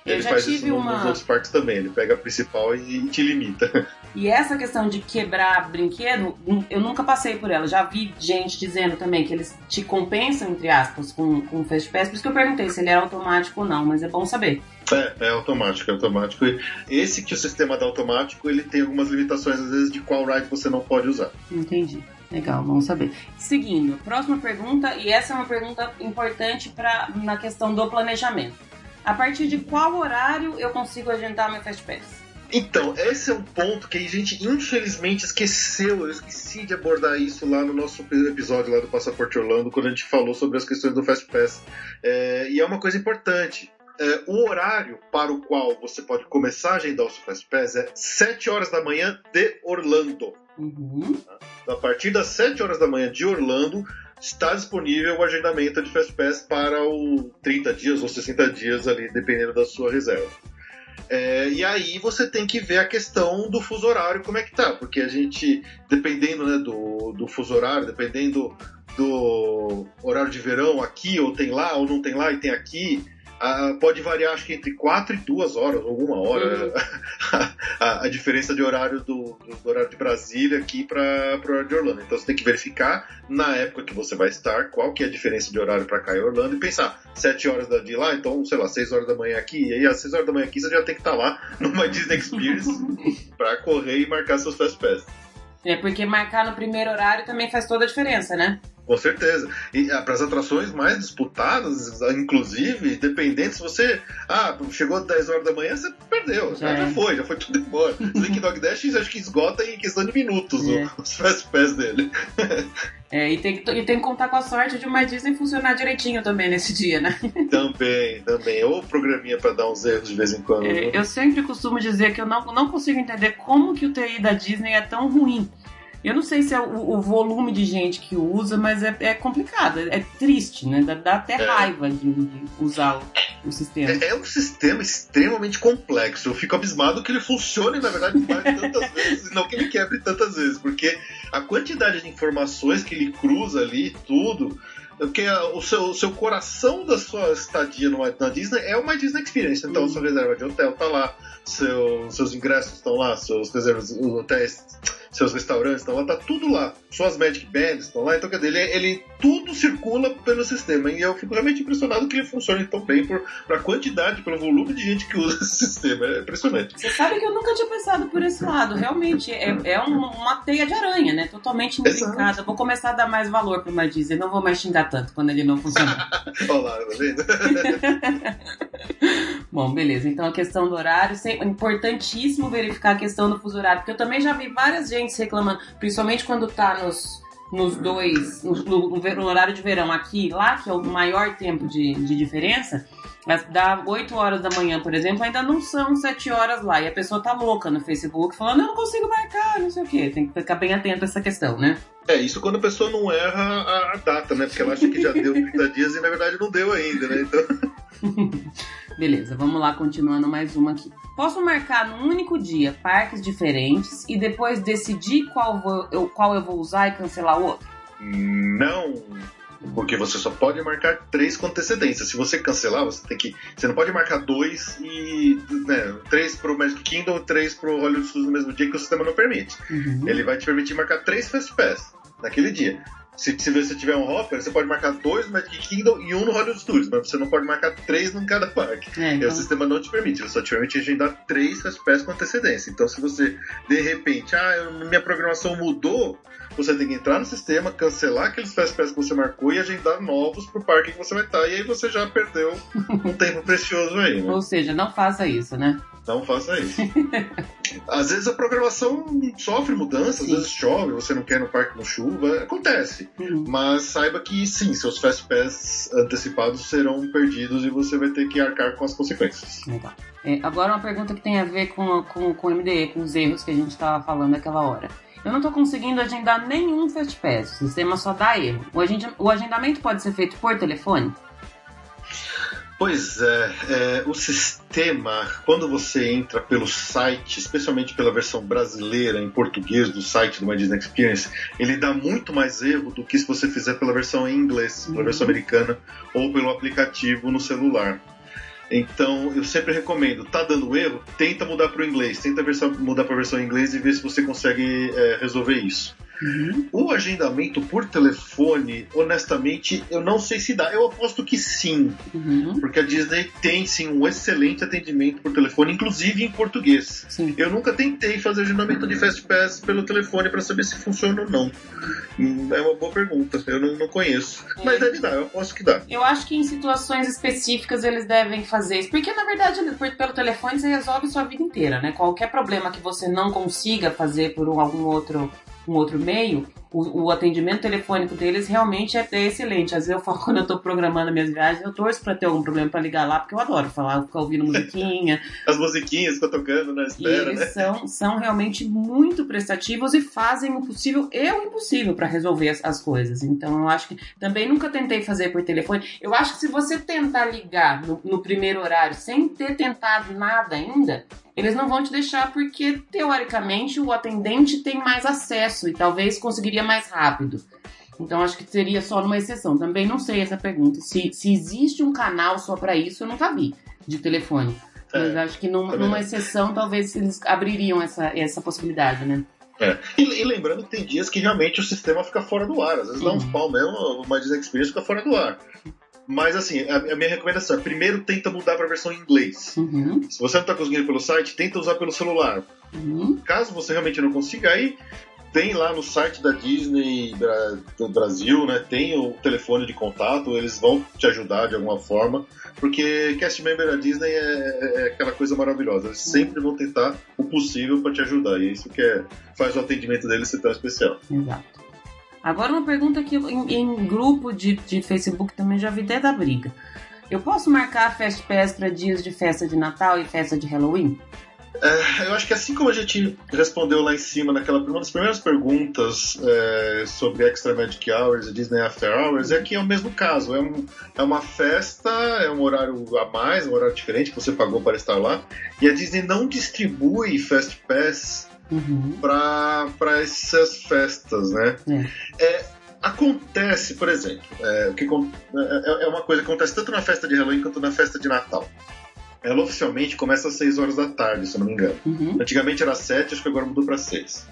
B: Ele faz isso uma... nos outros parques também, ele pega a principal e te limita.
A: E essa questão de quebrar brinquedo, eu nunca passei por ela. Já vi gente dizendo também que eles te compensam, entre aspas, com, com o Fast Pass. Por isso que eu perguntei se ele era automático ou não, mas é bom saber.
B: É, é automático, é automático. Esse que o sistema dá automático, ele tem algumas limitações, às vezes, de qual ride você não pode usar.
A: Entendi. Legal, vamos saber. Seguindo, próxima pergunta, e essa é uma pergunta importante para na questão do planejamento. A partir de qual horário eu consigo agendar meu Fast Pass?
B: Então, esse é um ponto que a gente infelizmente esqueceu. Eu esqueci de abordar isso lá no nosso episódio lá do Passaporte Orlando, quando a gente falou sobre as questões do Fast Pass. É, e é uma coisa importante. É, o horário para o qual você pode começar a agendar o seu Fast Pass é 7 horas da manhã de Orlando. Uhum. A partir das 7 horas da manhã de Orlando, está disponível o agendamento de Fast Pass para o 30 dias ou 60 dias ali, dependendo da sua reserva. É, e aí você tem que ver a questão do fuso horário, como é que tá, porque a gente, dependendo né, do, do fuso horário, dependendo do horário de verão aqui, ou tem lá, ou não tem lá e tem aqui, Uh, pode variar, acho que entre 4 e 2 horas, ou uma hora, uhum. a, a, diferença de horário do, do, horário de Brasília aqui para o horário de Orlando. Então você tem que verificar na época que você vai estar, qual que é a diferença de horário para cá em Orlando e pensar, 7 horas de lá, então, sei lá, 6 horas da manhã aqui, e aí às 6 horas da manhã aqui você já tem que estar lá numa Disney Experience para correr e marcar seus Fast Pass.
A: É porque marcar no primeiro horário também faz toda a diferença, né?
B: Com certeza. E ah, para as atrações mais disputadas, inclusive, dependendo se você. Ah, chegou às 10 horas da manhã, você perdeu. Já, já foi, já foi tudo embora. Que Dog Dash acho que esgota em questão de minutos é. os Fast Pass dele.
A: É, e tem, que, e tem que contar com a sorte de uma Disney funcionar direitinho também nesse dia, né?
B: Também, também. Ou programinha para dar uns erros de vez em quando. É,
A: eu sempre costumo dizer que eu não, não consigo entender como que o TI da Disney é tão ruim. Eu não sei se é o, o volume de gente que usa, mas é, é complicado, é, triste, né? Dá, dá até é. raiva de, de usar o, o sistema.
B: É, é, um sistema extremamente complexo. Eu fico abismado que ele funcione, na verdade, tantas vezes, e não que ele quebre tantas vezes, porque a quantidade de informações que ele cruza ali, tudo, Porque o seu, o seu coração da sua estadia no, na Disney é uma Disney Experience. Então, uhum. sua reserva de hotel tá lá, seu, seus ingressos estão lá, seus reservas, hotéis, seus restaurantes estão lá, tá tudo lá. Suas Magic Bands estão lá. Então, quer dizer, ele, ele tudo circula pelo sistema. E eu fico realmente impressionado que ele funcione tão bem por, a quantidade, pelo volume de gente que usa esse sistema. É impressionante.
A: Você sabe que eu nunca tinha pensado por esse lado. Realmente, é, é uma, uma teia de aranha, né? Totalmente implicada. Vou começar a dar mais valor para uma Disney. Não vou mais xingar tanto quando ele não funcionar.
B: Olá, tá vendo?
A: Bom, beleza. Então a questão do horário, é importantíssimo verificar a questão do fuso horário, porque eu também já vi várias gente reclamando, principalmente quando tá nos nos dois, no, no, no, horário de verão aqui lá, que é o maior tempo de, de diferença, dá 8 horas da manhã, por exemplo, ainda não são 7 horas lá. E a pessoa tá louca no Facebook falando, eu não consigo marcar, não sei o quê. Tem que ficar bem atento a essa questão, né?
B: É, isso quando a pessoa não erra a, a data, né? Porque ela acha que já deu 30 dias e na verdade não deu ainda, né? Então.
A: Beleza, vamos lá, continuando mais uma aqui. Posso marcar num único dia parques diferentes e depois decidir qual, vou, eu, qual eu vou usar e cancelar o outro?
B: Não, porque você só pode marcar três com antecedência. Se você cancelar, você tem que. Você não pode marcar dois e. Né, três pro Magic Kingdom e três pro Hollywood Studios no mesmo dia que o sistema não permite. Uhum. Ele vai te permitir marcar três Fast Pass naquele dia. Se, se você tiver um Hopper, você pode marcar dois no Magic Kingdom e um no Hollywood Studios, mas você não pode marcar três em cada parque. É, então... O sistema não te permite, ele só te permite agendar três Fast Pass com antecedência. Então, se você, de repente, ah, minha programação mudou, você tem que entrar no sistema, cancelar aqueles Fast Pass que você marcou e agendar novos pro parque que você vai estar. E aí você já perdeu um tempo precioso aí, né?
A: Ou seja, não faça isso, né?
B: Não faça isso. às vezes a programação sofre mudanças, às vezes chove, você não quer ir no parque no chuva, acontece. Uhum. Mas saiba que sim, seus Fast Pass antecipados serão perdidos e você vai ter que arcar com as consequências.
A: Legal. É, agora uma pergunta que tem a ver com, com, com o MDE, com os erros que a gente estava falando naquela hora. Eu não estou conseguindo agendar nenhum Fast Pass, o sistema só dá erro. O, agendamento pode ser feito por telefone?
B: Pois é, é, o sistema, quando você entra pelo site, especialmente pela versão brasileira em português do site do My Disney Experience, ele dá muito mais erro do que se você fizer pela versão em inglês, pela uhum. versão americana ou pelo aplicativo no celular. Então, eu sempre recomendo, tá dando erro, tenta mudar para o inglês, tenta mudar para a versão em inglês e ver se você consegue é, resolver isso. Uhum. O agendamento por telefone, honestamente, eu não sei se dá. Eu aposto que sim. Uhum. Porque a Disney tem sim um excelente atendimento por telefone, inclusive em português. Sim. Eu nunca tentei fazer agendamento de Fast Pass pelo telefone para saber se funciona ou não. Hum, é uma boa pergunta. Eu não, não conheço. É. Mas deve dar, eu aposto que dá.
A: Eu acho que em situações específicas eles devem fazer isso. Porque na verdade, pelo telefone você resolve sua vida inteira, né? Qualquer problema que você não consiga fazer por algum outro um outro meio, o, o, atendimento telefônico deles realmente é, é, excelente. Às vezes eu falo, quando eu tô programando minhas viagens, eu torço pra ter algum problema pra ligar lá, porque eu adoro falar, ficar ouvindo musiquinha.
B: As musiquinhas que eu tocando na espera,
A: e eles
B: né?
A: são, são realmente muito prestativos e fazem o possível e o impossível para resolver as, as, coisas. Então eu acho que também nunca tentei fazer por telefone. Eu acho que se você tentar ligar no, no primeiro horário sem ter tentado nada ainda, eles não vão te deixar porque, teoricamente, o atendente tem mais acesso e talvez conseguiria mais rápido. Então acho que seria só numa exceção. Também não sei essa pergunta. Se, se existe um canal só para isso, eu nunca vi de telefone. É, Mas acho que numa, numa, exceção talvez eles abririam essa, essa possibilidade, né?
B: É. E, e, lembrando que tem dias que realmente o sistema fica fora do ar. Às vezes uhum. dá uns pau mesmo, uma Experience fica fora do ar. Mas assim, a, a, minha recomendação é primeiro tenta mudar para a versão em inglês. Uhum. Se você não está conseguindo pelo site, tenta usar pelo celular. Uhum. Caso você realmente não consiga, aí tem lá no site da Disney do Brasil, né? Tem o telefone de contato, eles vão te ajudar de alguma forma, porque cast member da Disney é, é aquela coisa maravilhosa. Eles sempre vão tentar o possível para te ajudar. E isso que é, faz o atendimento deles ser tão especial.
A: Exato. Agora uma pergunta que em, em grupo de, de Facebook também já vi até da briga. Eu posso marcar Fast Pass para dias de festa de Natal e festa de Halloween?
B: É, eu acho que assim como a gente respondeu lá em cima, naquela uma das primeiras perguntas é, sobre Extra Magic Hours e Disney After Hours, é que é o mesmo caso. É, um, é uma festa, é um horário a mais, um horário diferente que você pagou para estar lá. E a Disney não distribui Fast Pass uhum. para essas festas, né? É. é Acontece, por exemplo, é, que, é, é uma coisa que acontece tanto na festa de Halloween quanto na festa de Natal. Ela oficialmente começa às 6 horas da tarde, se eu não me engano.
A: Uhum.
B: Antigamente era 7, acho que agora mudou para 6.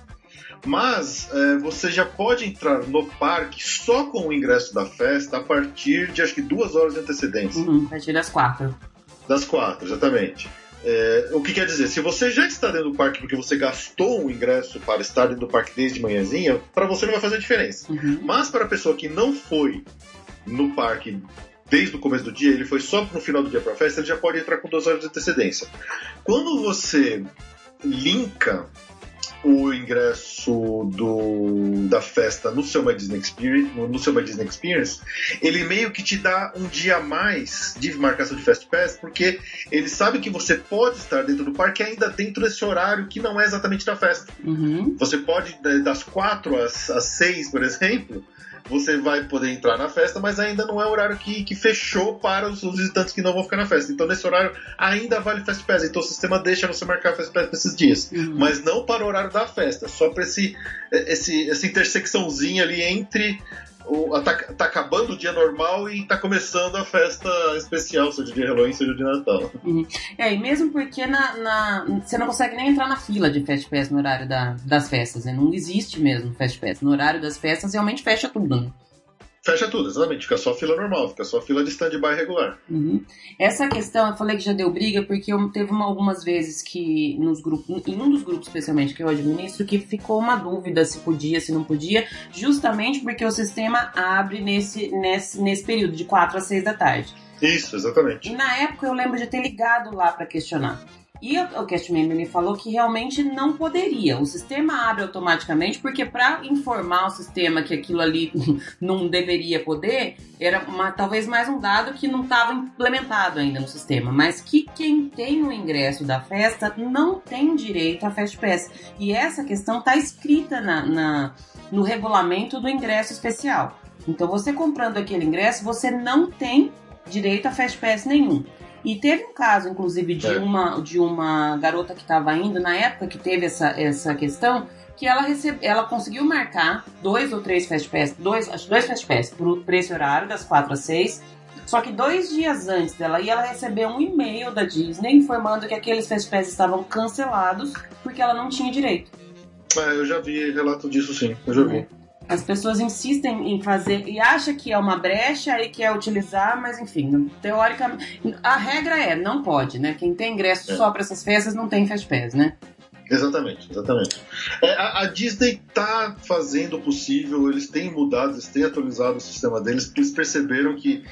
B: Mas é, você já pode entrar no parque só com o ingresso da festa a partir de acho que duas horas de antecedência.
A: Uhum, a partir das quatro.
B: Das quatro, exatamente. É, o que quer dizer, se você já está dentro do parque porque você gastou o ingresso para estar dentro do parque desde manhãzinha, para você não vai fazer diferença.
A: Uhum.
B: Mas para a pessoa que não foi no parque desde o começo do dia, ele foi só no final do dia para a festa, ele já pode entrar com duas horas de antecedência. Quando você linka o ingresso do, da festa no seu My Disney Experience, no seu My Disney Experience, ele meio que te dá um dia a mais de marcação de Fast Pass, porque ele sabe que você pode estar dentro do parque ainda dentro desse horário que não é exatamente da festa.
A: Uhum.
B: Você pode, das quatro às, às seis, por exemplo, você vai poder entrar na festa, mas ainda não é o horário que, que fechou para os, os, visitantes que não vão ficar na festa. Então, nesse horário, ainda vale Fast Pass. Então, o sistema deixa você marcar Fast Pass nesses dias.
A: Uhum.
B: Mas não para o horário da festa, só para esse, esse, essa intersecçãozinha ali entre tá, tá, acabando o dia normal e tá começando a festa especial, seja de Halloween, seja de Natal.
A: Uhum. É, e mesmo porque na, na, você não consegue nem entrar na fila de Fast Pass no horário da, das festas, né? Não existe mesmo Fast Pass. No horário das festas realmente fecha tudo, né?
B: Fecha tudo, exatamente. Fica só fila normal, fica só fila de stand-by regular.
A: Uhum. Essa questão, eu falei que já deu briga, porque eu teve uma, algumas vezes que nos grupos, em um dos grupos especialmente que eu administro, que ficou uma dúvida se podia, se não podia, justamente porque o sistema abre nesse, nesse, nesse período de 4 a 6 da tarde.
B: Isso, exatamente.
A: E na época eu lembro de ter ligado lá para questionar. E o cast member me falou que realmente não poderia. O sistema abre automaticamente, porque para informar o sistema que aquilo ali não deveria poder, era uma, talvez mais um dado que não estava implementado ainda no sistema. Mas que quem tem o ingresso da festa não tem direito a Fast Pass. E essa questão está escrita na, na, no regulamento do ingresso especial. Então, você comprando aquele ingresso, você não tem direito a Fast Pass nenhum. E teve um caso, inclusive, de,
B: É.
A: uma, de uma garota que estava indo, na época que teve essa, essa questão, que ela, recebe, ela conseguiu marcar dois ou três Fast Pass, dois, acho dois Fast Pass pro- pra esse horário, das quatro às seis. Só que dois dias antes dela ir, ela recebeu um e-mail da Disney informando que aqueles Fast Pass estavam cancelados porque ela não tinha direito.
B: É, eu já vi relato disso sim, eu já vi.
A: As pessoas insistem em fazer e acha que é uma brecha e quer utilizar, mas enfim, teoricamente, a regra é não pode, né? Quem tem ingresso
B: É.
A: só para essas festas não tem Fast Pass, né?
B: Exatamente, exatamente. É, a, a Disney tá fazendo o possível, eles têm mudado, eles têm atualizado o sistema deles, porque eles perceberam que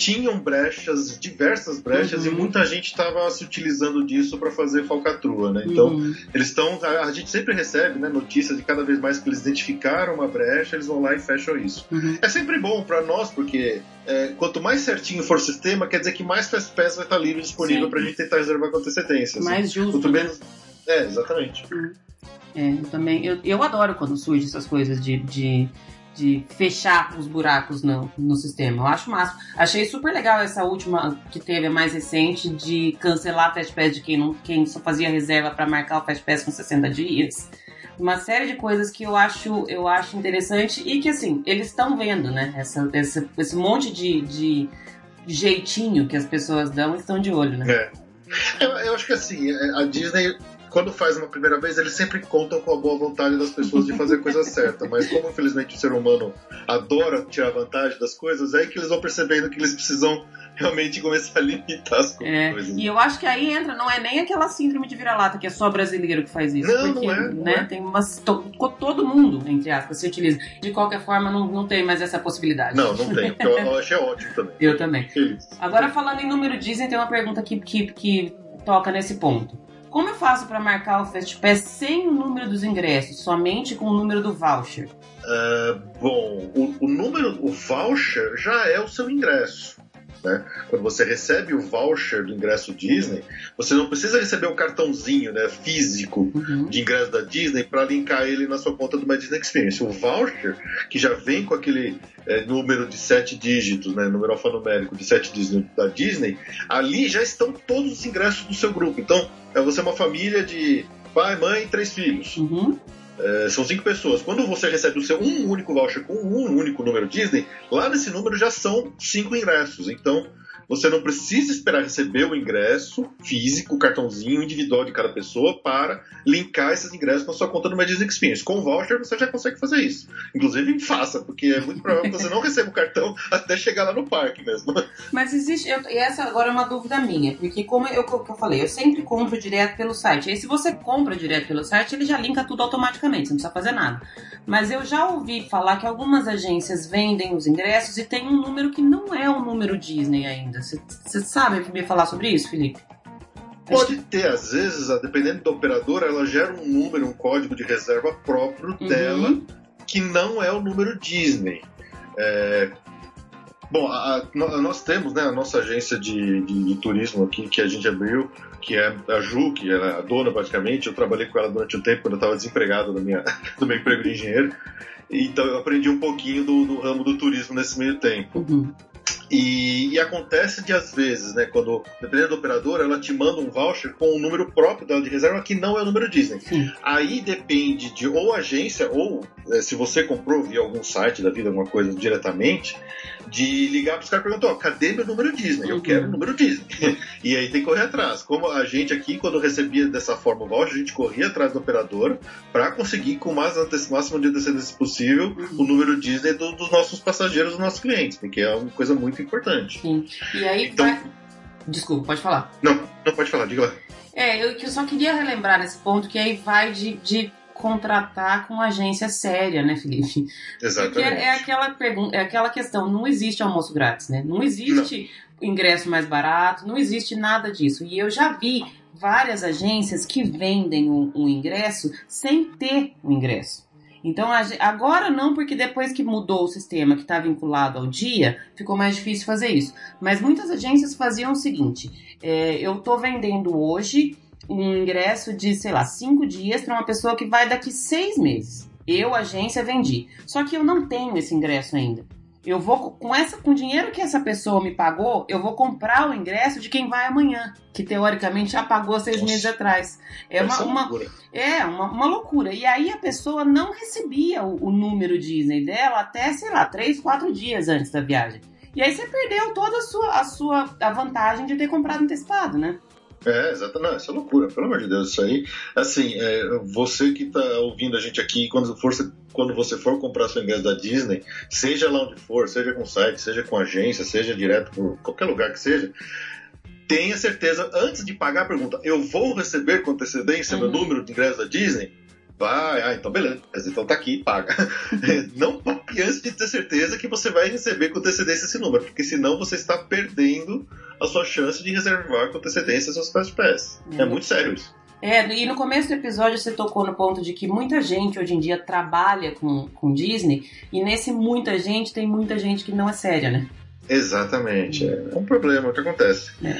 B: tinham brechas, diversas brechas,
A: Uhum.
B: e muita gente estava se utilizando disso para fazer falcatrua, né? Então,
A: Uhum.
B: eles estão. A, a gente sempre recebe né, notícias de cada vez mais que eles identificaram uma brecha, eles vão lá e fecham isso.
A: Uhum.
B: É sempre bom para nós, porque é, quanto mais certinho for o sistema, quer dizer que mais Pass vai estar livre disponível para a gente tentar reservar com antecedência. assim.
A: mais justo.
B: Quanto
A: né?
B: menos. É, exatamente.
A: É, eu também. Eu, eu adoro quando surgem essas coisas de, de, de fechar os buracos no, no sistema. Eu acho massa. Achei super legal essa última que teve, a mais recente, de cancelar Fast Pass de quem, não, quem só fazia reserva para marcar o Fast Pass com 60 dias. Uma série de coisas que eu acho, eu acho interessante e que, assim, eles estão vendo, né? Essa, essa, esse monte de, de jeitinho que as pessoas dão, estão de olho, né?
B: É. Eu, eu acho que assim, a Disney, quando faz uma primeira vez, eles sempre contam com a boa vontade das pessoas de fazer a coisa certa. Mas como infelizmente o ser humano adora tirar vantagem das coisas, é aí que eles vão percebendo que eles precisam realmente começar a limitar as
A: É,
B: coisas.
A: e eu acho que aí entra, não é nem aquela síndrome de vira-lata que é só brasileiro que faz isso.
B: Não, não
A: porque,
B: é, não
A: né,
B: é.
A: tem umas. to- todo mundo, entre aspas, se utiliza. De qualquer forma, não, não tem mais essa possibilidade.
B: Não, não tem. Eu, eu achei ótimo também.
A: Eu também. Agora, falando em número Disney, tem uma pergunta que, que, que toca nesse ponto. Como eu faço para marcar o Fast Pass sem o número dos ingressos, somente com o número do voucher?
B: Ah, bom, o, o número, o voucher já é o seu ingresso. Né? Quando você recebe o voucher do ingresso Disney, você não precisa receber o cartãozinho né, físico
A: Uhum.
B: de ingresso da Disney para linkar ele na sua conta do My Disney Experience. O voucher, que já vem com aquele é, número de sete dígitos, né, número alfanumérico de sete dígitos da Disney, ali já estão todos os ingressos do seu grupo. Então, é você uma família de pai, mãe e três filhos.
A: Uhum.
B: É, são cinco pessoas. Quando você recebe o seu um único voucher com um único número Disney, lá nesse número já são cinco ingressos. Então, você não precisa esperar receber o ingresso físico, o cartãozinho individual de cada pessoa para linkar esses ingressos na sua conta no Disney Experience. Com o voucher você já consegue fazer isso. Inclusive faça, porque é muito provável que você não receba o cartão até chegar lá no parque mesmo.
A: Mas existe, eu, e essa agora é uma dúvida minha, porque como eu, eu falei, eu sempre compro direto pelo site. Aí se você compra direto pelo site, ele já linka tudo automaticamente, você não precisa fazer nada. Mas eu já ouvi falar que algumas agências vendem os ingressos e tem um número que não é um número Disney ainda. Você sabe me falar sobre isso, Felipe?
B: Pode ter, às vezes, dependendo da operadora, ela gera um número, um código de reserva próprio uhum. dela, que não é o número Disney. É... Bom, a, a, nós temos né, a nossa agência de, de, de, turismo aqui, que a gente abriu, que é a Ju, que era a dona basicamente. Eu trabalhei com ela durante um tempo, quando eu estava desempregado no, minha, no meu emprego de engenheiro. Então eu aprendi um pouquinho do, do ramo do turismo nesse meio tempo. Uhum. E, e, acontece de às vezes, né, quando, dependendo da operadora, ela te manda um voucher com o um número próprio dela de reserva que não é o número Disney. Sim. Aí depende de ou agência, ou é, se você comprou via algum site da vida, alguma coisa diretamente, de ligar para os caras e perguntar: cadê meu número Disney? Eu uhum. quero o número Disney. e aí tem que correr atrás. Como a gente aqui, quando recebia dessa forma o voucher, a gente corria atrás da operadora para conseguir, com o máximo de antecedência possível, uhum. o número Disney do, dos nossos passageiros, dos nossos clientes, porque é uma coisa muito importante.
A: Sim. E aí. Então... Vai... Desculpa, pode falar.
B: Não, não pode falar, diga lá.
A: É, eu, eu só queria relembrar nesse ponto que aí vai de, de contratar com agência séria, né, Felipe?
B: Exatamente. Porque
A: é, aquela pergunta, é aquela questão, não existe almoço grátis, né? Não existe não. ingresso mais barato, não existe nada disso. E eu já vi várias agências que vendem um, um ingresso sem ter o um ingresso. Então agora não, porque depois que mudou o sistema que está vinculado ao dia, ficou mais difícil fazer isso. Mas muitas agências faziam o seguinte: é, eu estou vendendo hoje um ingresso de, sei lá, cinco dias para uma pessoa que vai daqui seis meses. Eu, agência, vendi. Só que eu não tenho esse ingresso ainda. Eu vou com essa com o dinheiro que essa pessoa me pagou, eu vou comprar o ingresso de quem vai amanhã, que teoricamente já pagou seis Nossa. meses atrás. É uma, uma é uma, uma, loucura. E aí a pessoa não recebia o, o, número Disney dela até sei lá três, quatro dias antes da viagem. E aí você perdeu toda a sua a sua a vantagem de ter comprado antecipado, né?
B: É, exato. Não, isso é loucura, pelo amor de Deus. Isso aí, assim, é, você que está ouvindo a gente aqui, quando, for, quando você for comprar seu ingresso da Disney, seja lá onde for, seja com site, seja com agência, seja direto por qualquer lugar que seja, tenha certeza, antes de pagar, pergunta: eu vou receber com antecedência uhum. meu número de ingresso da Disney? Vai, ah, então beleza. Então tá aqui, paga. não pague antes de ter certeza que você vai receber com antecedência esse número, porque senão você está perdendo a sua chance de reservar com antecedência seus Fast Pass. É, é muito sério isso.
A: É, e no começo do episódio você tocou no ponto de que muita gente hoje em dia trabalha com, com Disney, e nesse muita gente tem muita gente que não é séria, né?
B: Exatamente. É um problema que acontece. É.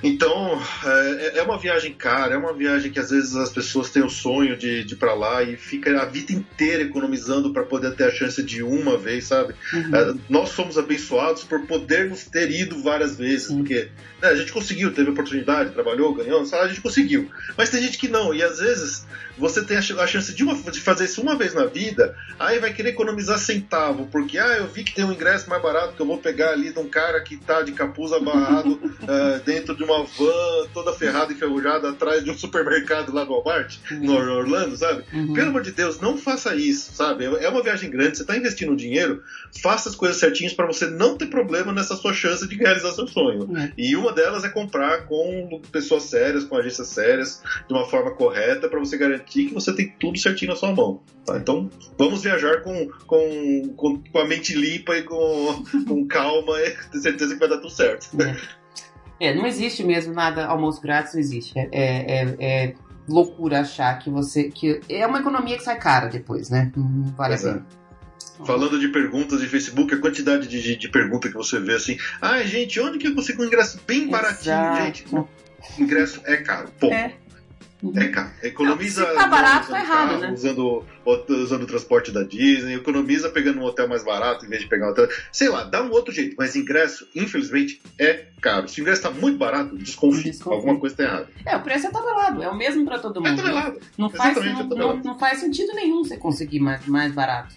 B: Então, é, é, uma viagem cara, é uma viagem que às vezes as pessoas têm o sonho de, de ir pra lá e fica a vida inteira economizando para poder ter a chance de uma vez, sabe? Uhum. É, nós somos abençoados por podermos ter ido várias vezes, uhum. porque né, a gente conseguiu, teve oportunidade, trabalhou, ganhou, a gente conseguiu. Mas tem gente que não, e às vezes você tem a chance de, uma, de fazer isso uma vez na vida, aí vai querer economizar centavo, porque ah, eu vi que tem um ingresso mais barato que eu vou pegar ali de um cara que tá de capuz abarrado uh, dentro de uma van toda ferrada e enferrujada atrás de um supermercado lá no Walmart, uhum. no Orlando, sabe? Uhum. Pelo amor de Deus, não faça isso, sabe? É uma viagem grande, você tá investindo dinheiro, faça as coisas certinhas para você não ter problema nessa sua chance de realizar seu sonho. Uhum. E uma delas é comprar com pessoas sérias, com agências sérias, de uma forma correta, para você garantir que você tem tudo certinho na sua mão. Tá? Então, vamos viajar com, com, com, com a mente limpa e com, com calma e ter certeza que vai dar tudo certo.
A: É. é, não existe mesmo nada almoço grátis, não existe. É, é, é, é loucura achar que você. que É uma economia que sai cara depois, né? Não vale a pena.
B: Falando de perguntas de Facebook, a quantidade de, de, de pergunta que você vê assim. Ah, gente, onde que eu consigo um ingresso bem baratinho, Exato. gente? ingresso é caro. Ponto. É. É caro. Economiza.
A: Não, se tá barato, tá errado,
B: carro,
A: né?
B: Usando, usando o transporte da Disney, economiza pegando um hotel mais barato em vez de pegar um hotel. Sei lá, dá um outro jeito, mas ingresso, infelizmente, é caro. Se o ingresso tá muito barato, desconfie. Alguma coisa tá errada.
A: É, o preço é tabelado, é o mesmo pra todo
B: É
A: mundo.
B: tabelado.
A: Não faz,
B: Exatamente,
A: não,
B: é tabelado.
A: não, não faz sentido nenhum você conseguir mais, mais barato.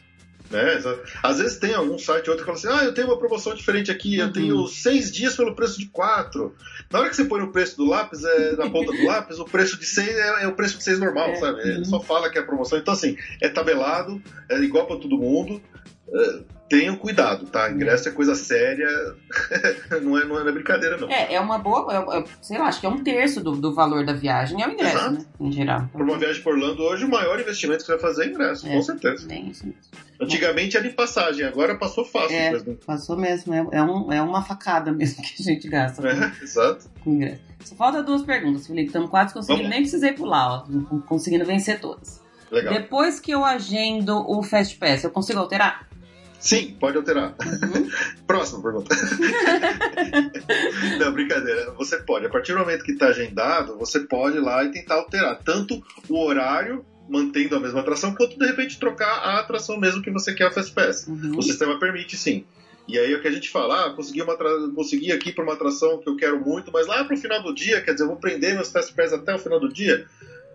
B: Né? Às vezes tem algum site ou outro que fala assim: ah, eu tenho uma promoção diferente aqui, eu
A: Uhum.
B: tenho seis dias pelo preço de quatro. Na hora que você põe no preço do lápis, é, na ponta do lápis, o preço de seis é, é o preço de seis normal,
A: É.
B: sabe? Ele
A: Uhum.
B: só fala que é promoção. Então, assim, é tabelado, é igual pra todo mundo. É, tenham cuidado, tá? Ingresso é coisa séria, não, é, não é brincadeira, não.
A: É, é uma boa, é- é- sei lá, acho que é um terço do, do valor da viagem, é o ingresso,
B: Exato.
A: né? Em geral.
B: Por uma viagem por Orlando hoje, o maior investimento que você vai fazer é ingresso,
A: É.
B: com certeza.
A: Tem isso mesmo.
B: Antigamente era de passagem, agora passou fácil.
A: É.
B: do-
A: Passou mesmo, é, é, um, é uma facada mesmo que a gente gasta com,
B: É, exato.
A: com ingresso. Só falta duas perguntas, Felipe. Estamos quase conseguindo,
B: Vamos.
A: nem precisei pular, ó. Conseguindo vencer todas.
B: Legal.
A: Depois que eu agendo o Fast Pass, eu consigo alterar?
B: Sim, pode alterar.
A: Uhum.
B: Próxima pergunta. Não, brincadeira. Você pode. A partir do momento que está agendado, você pode ir lá e tentar alterar tanto o horário, mantendo a mesma atração, quanto de repente trocar a atração mesmo que você quer a Fast Pass.
A: Uhum.
B: O sistema permite sim. E aí é o que a gente fala, ah, consegui, uma consegui aqui para uma atração que eu quero muito, mas lá pro final do dia, quer dizer, eu vou prender meus Fast Pass até o final do dia.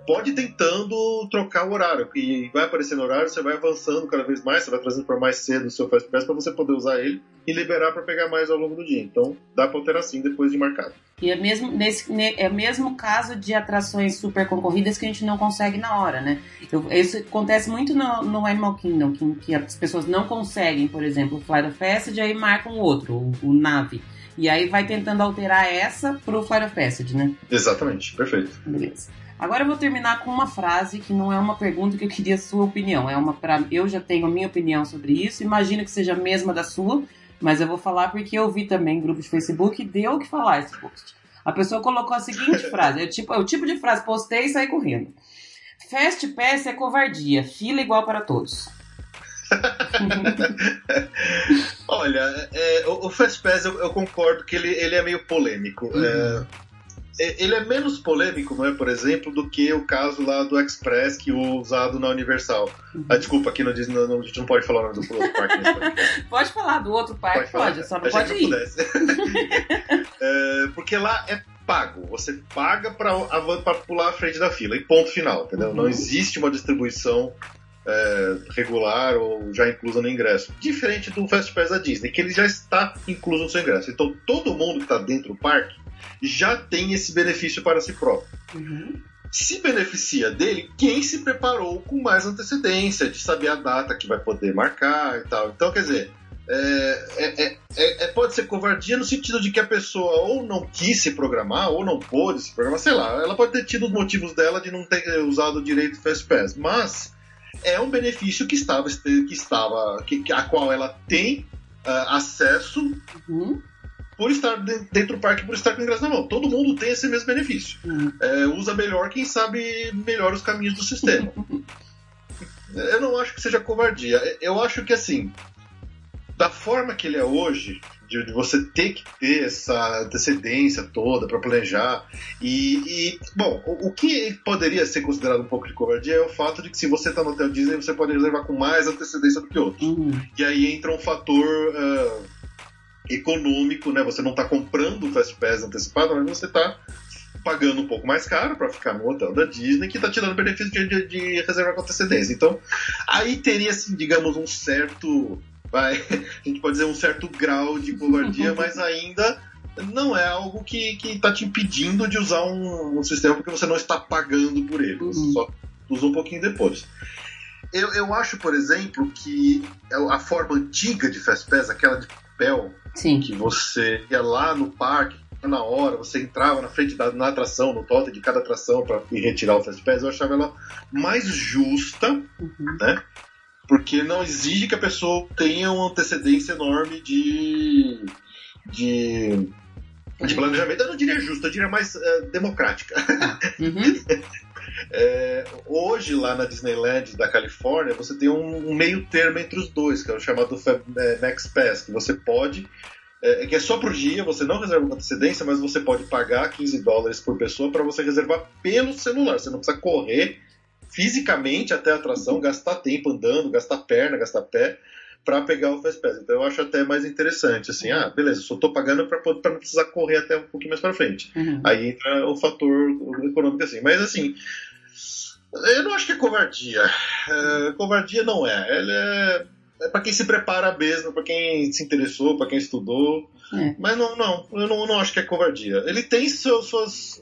B: Pode ir tentando trocar o horário, e vai aparecer no horário, você vai avançando cada vez mais, você vai trazendo para mais cedo o seu Fast Pass para você poder usar ele e liberar para pegar mais ao longo do dia. Então dá para alterar sim depois de marcado.
A: E é mesmo, nesse, ne- é o mesmo caso de atrações super concorridas que a gente não consegue na hora, né? Eu- isso acontece muito no, no Animal Kingdom, que, que as pessoas não conseguem, por exemplo, o Flight of Passage, aí marcam o outro, o, o Nave. E aí vai tentando alterar essa pro Flight of Passage, né?
B: Exatamente, perfeito.
A: Beleza. Agora eu vou terminar com uma frase que não é uma pergunta que eu queria a sua opinião. É uma pra, eu já tenho a minha opinião sobre isso. Imagino que seja a mesma da sua, mas eu vou falar porque eu vi também em grupo de Facebook e deu o que falar esse post. A pessoa colocou a seguinte frase: é o tipo, é o tipo de frase, postei e saí correndo. Fast Pass é covardia, fila igual para todos.
B: Olha, é, o, o Fast Pass eu, eu concordo que ele, ele é meio polêmico.
A: Uhum.
B: É, é, ele é menos polêmico, não é, por exemplo, do que o caso lá do Express que o usado na Universal.
A: Uhum.
B: Ah, desculpa, aqui no Disney não, não- a gente não pode falar o nome do outro parque. podcast.
A: Pode falar do outro parque,
B: falar?
A: pode, só não pode ir.
B: É, porque lá é pago. Você paga pra pular à frente da fila. E ponto final, entendeu?
A: Uhum.
B: Não existe uma distribuição é, regular ou já inclusa no ingresso. Diferente do Fast Pass da Disney, que ele já está incluso no seu ingresso. Então todo mundo que está dentro do parque já tem esse benefício para si próprio.
A: Uhum.
B: Se beneficia dele quem se preparou com mais antecedência, de saber a data que vai poder marcar e tal. Então, quer dizer, é, é- é- é- é- pode ser covardia no sentido de que a pessoa ou não quis se programar, ou não pôde se programar, sei lá, ela pode ter tido os motivos dela de não ter usado direito o Fast Pass, mas é um benefício que estava, que estava que, a qual ela tem ah, acesso
A: Uhum.
B: Por estar de- dentro do parque, por estar com o ingresso na mão. Todo mundo tem esse mesmo benefício.
A: Uhum.
B: É, usa melhor quem sabe melhor os caminhos do sistema. Eu não acho que seja covardia. Eu acho que assim, da forma que ele é hoje, de, de você ter que ter essa antecedência toda para planejar e, e, bom, o, o que poderia ser considerado um pouco de covardia é o fato de que se você está no hotel Disney você pode reservar com mais antecedência do que outros.
A: Uhum.
B: E aí entra um fator ah, econômico, né? Você não está comprando o Fast Pass antecipado, mas você está pagando um pouco mais caro para ficar no hotel da Disney, que está te dando benefício de, de, de reservar com antecedência. Então, aí teria, assim, digamos, um certo. Vai, a gente pode dizer um certo grau de covardia, mas ainda não é algo que está te impedindo de usar um, um sistema porque você não está pagando por ele. Você
A: Uhum.
B: só usa um pouquinho depois. Eu, eu acho, por exemplo, que a forma antiga de Fast Pass, aquela de papel,
A: Sim.
B: que você ia lá no parque, na hora, você entrava na frente da na atração, no totem de cada atração para ir retirar o Fast Pass, eu achava ela mais justa,
A: Uhum.
B: porque não exige que a pessoa tenha uma antecedência enorme de. de. de planejamento. Eu não diria justa, eu diria mais eh, democrática.
A: Uhum.
B: É, hoje, lá na Disneyland da Califórnia, você tem um, um meio termo entre os dois, que é o chamado é, Max Pass, que você pode é, que é só por dia, você não reserva com antecedência, mas você pode pagar 15 dólares por pessoa para você reservar pelo celular. Você não precisa correr fisicamente até a atração, gastar tempo andando, gastar perna, gastar pé para pegar o Fast Pass. Então eu acho até mais interessante, assim, ah, beleza, só tô pagando para não precisar correr até um pouquinho mais para frente. Uhum. Aí entra o fator econômico assim. Mas assim, eu não acho que é covardia. É, covardia não é. Ela é, é para quem se prepara mesmo, para quem se interessou, para quem estudou. É. Mas não, não, eu não, não acho que é covardia. Ele tem suas,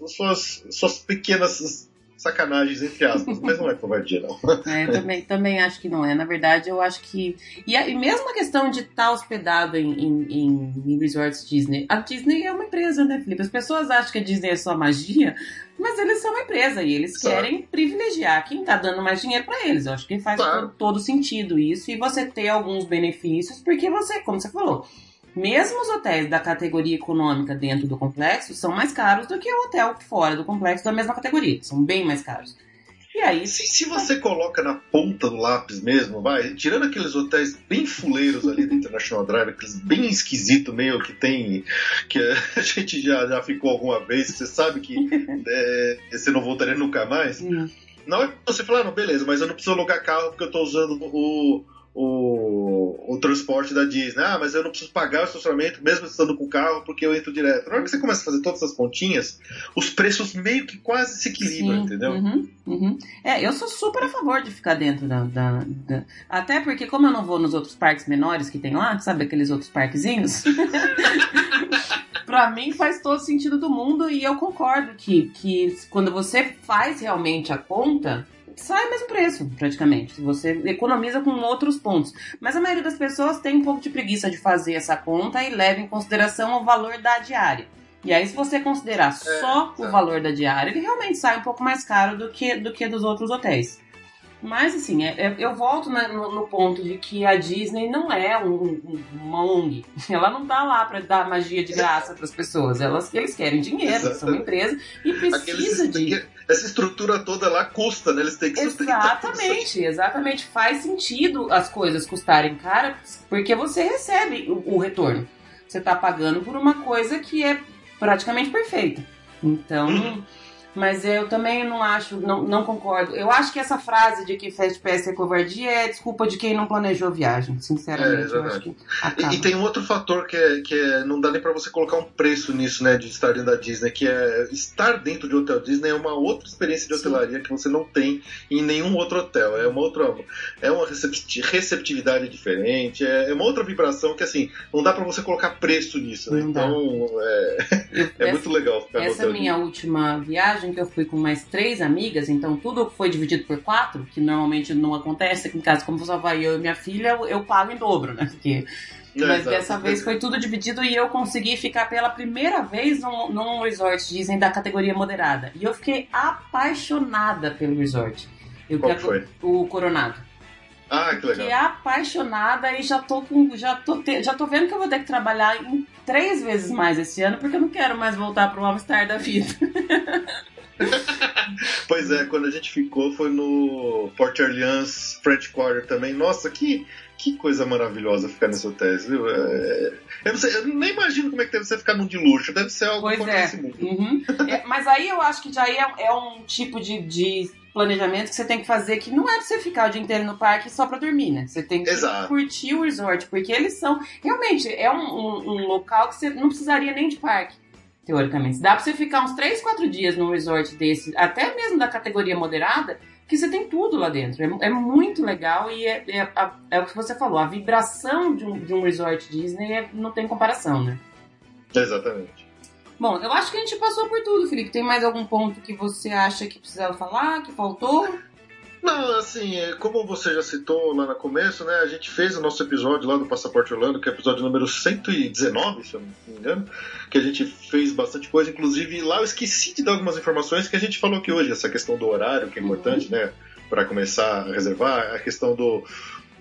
B: suas, suas pequenas sacanagens, entre aspas, mas não é covardia, não.
A: É, eu também, também acho que não é. Na verdade, eu acho que. E, a, e mesmo a questão de estar hospedado em, em, em, resorts Disney. A Disney é uma empresa, né, Felipe? As pessoas acham que a Disney é só magia, mas eles são uma empresa e eles claro. querem privilegiar quem está dando mais dinheiro para eles. Eu acho que faz claro. todo, todo sentido isso e você ter alguns benefícios, porque você, como você falou mesmo os hotéis da categoria econômica dentro do complexo são mais caros do que o hotel fora do complexo da mesma categoria. São bem mais caros. E aí.
B: Se, se você coloca na ponta do lápis mesmo, vai, tirando aqueles hotéis bem fuleiros ali do International Drive, aqueles bem esquisito meio que tem. que a gente já, já ficou alguma vez, você sabe que é, você não voltaria nunca mais. Hum. Na hora que você fala, ah, não, beleza, mas eu não preciso alugar carro porque eu estou usando o, o, o transporte da Disney. Ah, mas eu não preciso pagar o estacionamento mesmo estando com o carro porque eu entro direto. Na hora que você começa a fazer todas essas pontinhas, os preços meio que quase se equilibram, Sim. entendeu?
A: Uhum, uhum. É, eu sou super a favor de ficar dentro da, da, da, Até porque, como eu não vou nos outros parques menores que tem lá, sabe aqueles outros parquezinhos? pra mim faz todo sentido do mundo e eu concordo que, que quando você faz realmente a conta sai o mesmo preço, praticamente. Você economiza com outros pontos. Mas a maioria das pessoas tem um pouco de preguiça de fazer essa conta e leva em consideração o valor da diária. E aí, se você considerar é, só o valor da diária, ele realmente sai um pouco mais caro do que, do que dos outros hotéis. Mas, assim, é, é, eu volto no, no, ponto de que a Disney não é um, um, uma ONG. Ela não tá lá para dar magia de graça para as pessoas. Elas, eles querem dinheiro, Exatamente. são uma empresa e precisa de...
B: Essa estrutura toda lá custa, né? Eles têm que
A: Exatamente, exatamente. Faz sentido as coisas custarem caro porque você recebe o, o retorno. Você tá pagando por uma coisa que é praticamente perfeita. Então... Hum mas eu também não acho, não, não concordo. Eu acho que essa frase de que Fast Pass é covardia é desculpa de quem não planejou a viagem, sinceramente.
B: É, e, e, tem um outro fator que, é, que é, não dá nem para você colocar um preço nisso, né, de estar dentro da Disney, que é estar dentro de hotel Disney é uma outra experiência de hotelaria Sim. que você não tem em nenhum outro hotel. É uma outra, é uma receptividade diferente, é, é uma outra vibração que assim não dá para você colocar preço nisso. Né? Então é, é muito legal
A: ficar essa no hotel. Essa minha Disney. última viagem viagem que eu fui com mais três amigas, então tudo foi dividido por quatro, que normalmente não acontece em casa, como só vai eu e minha filha, eu, eu pago em dobro, né? Porque é, mas dessa vez foi tudo dividido e eu consegui ficar pela primeira vez num, num resort Disney da categoria moderada. E eu fiquei apaixonada pelo resort. Eu,
B: Qual foi?
A: O Coronado.
B: Ah, que legal.
A: Fiquei apaixonada e já tô com. Já tô, te, já tô vendo que eu vou ter que trabalhar em três vezes mais esse ano, porque eu não quero mais voltar pro All-Star da vida.
B: pois é, quando a gente ficou foi no Port Orleans French Quarter também. Nossa, que, que coisa maravilhosa ficar nesse hotel, viu? É, eu, sei, eu, nem imagino como é que deve ser ficar num de luxo, deve ser algo
A: pois é. Uhum. é. Mas aí eu acho que já é, é um tipo de, de, planejamento que você tem que fazer que não é pra você ficar o dia inteiro no parque só pra dormir, né? Você tem que
B: Exato.
A: curtir o resort, porque eles são. Realmente, é um, um, um local que você não precisaria nem de parque teoricamente. Dá pra você ficar uns 3, 4 dias num resort desse, até mesmo da categoria moderada, que você tem tudo lá dentro. É, é muito legal e é, é, é, o que você falou, a vibração de um, de um resort Disney é, não tem comparação, né?
B: Exatamente.
A: Bom, eu acho que a gente passou por tudo, Felipe. Tem mais algum ponto que você acha que precisava falar, que faltou?
B: Não, assim, é, como você já citou lá no começo, né? A gente fez o nosso episódio lá do Passaporte Orlando, que é o episódio número 119, se eu não me engano, que a gente fez bastante coisa. Inclusive, lá eu esqueci de dar algumas informações que a gente falou aqui hoje, essa questão do horário, que é importante, uhum. né? Para começar a reservar, a questão do,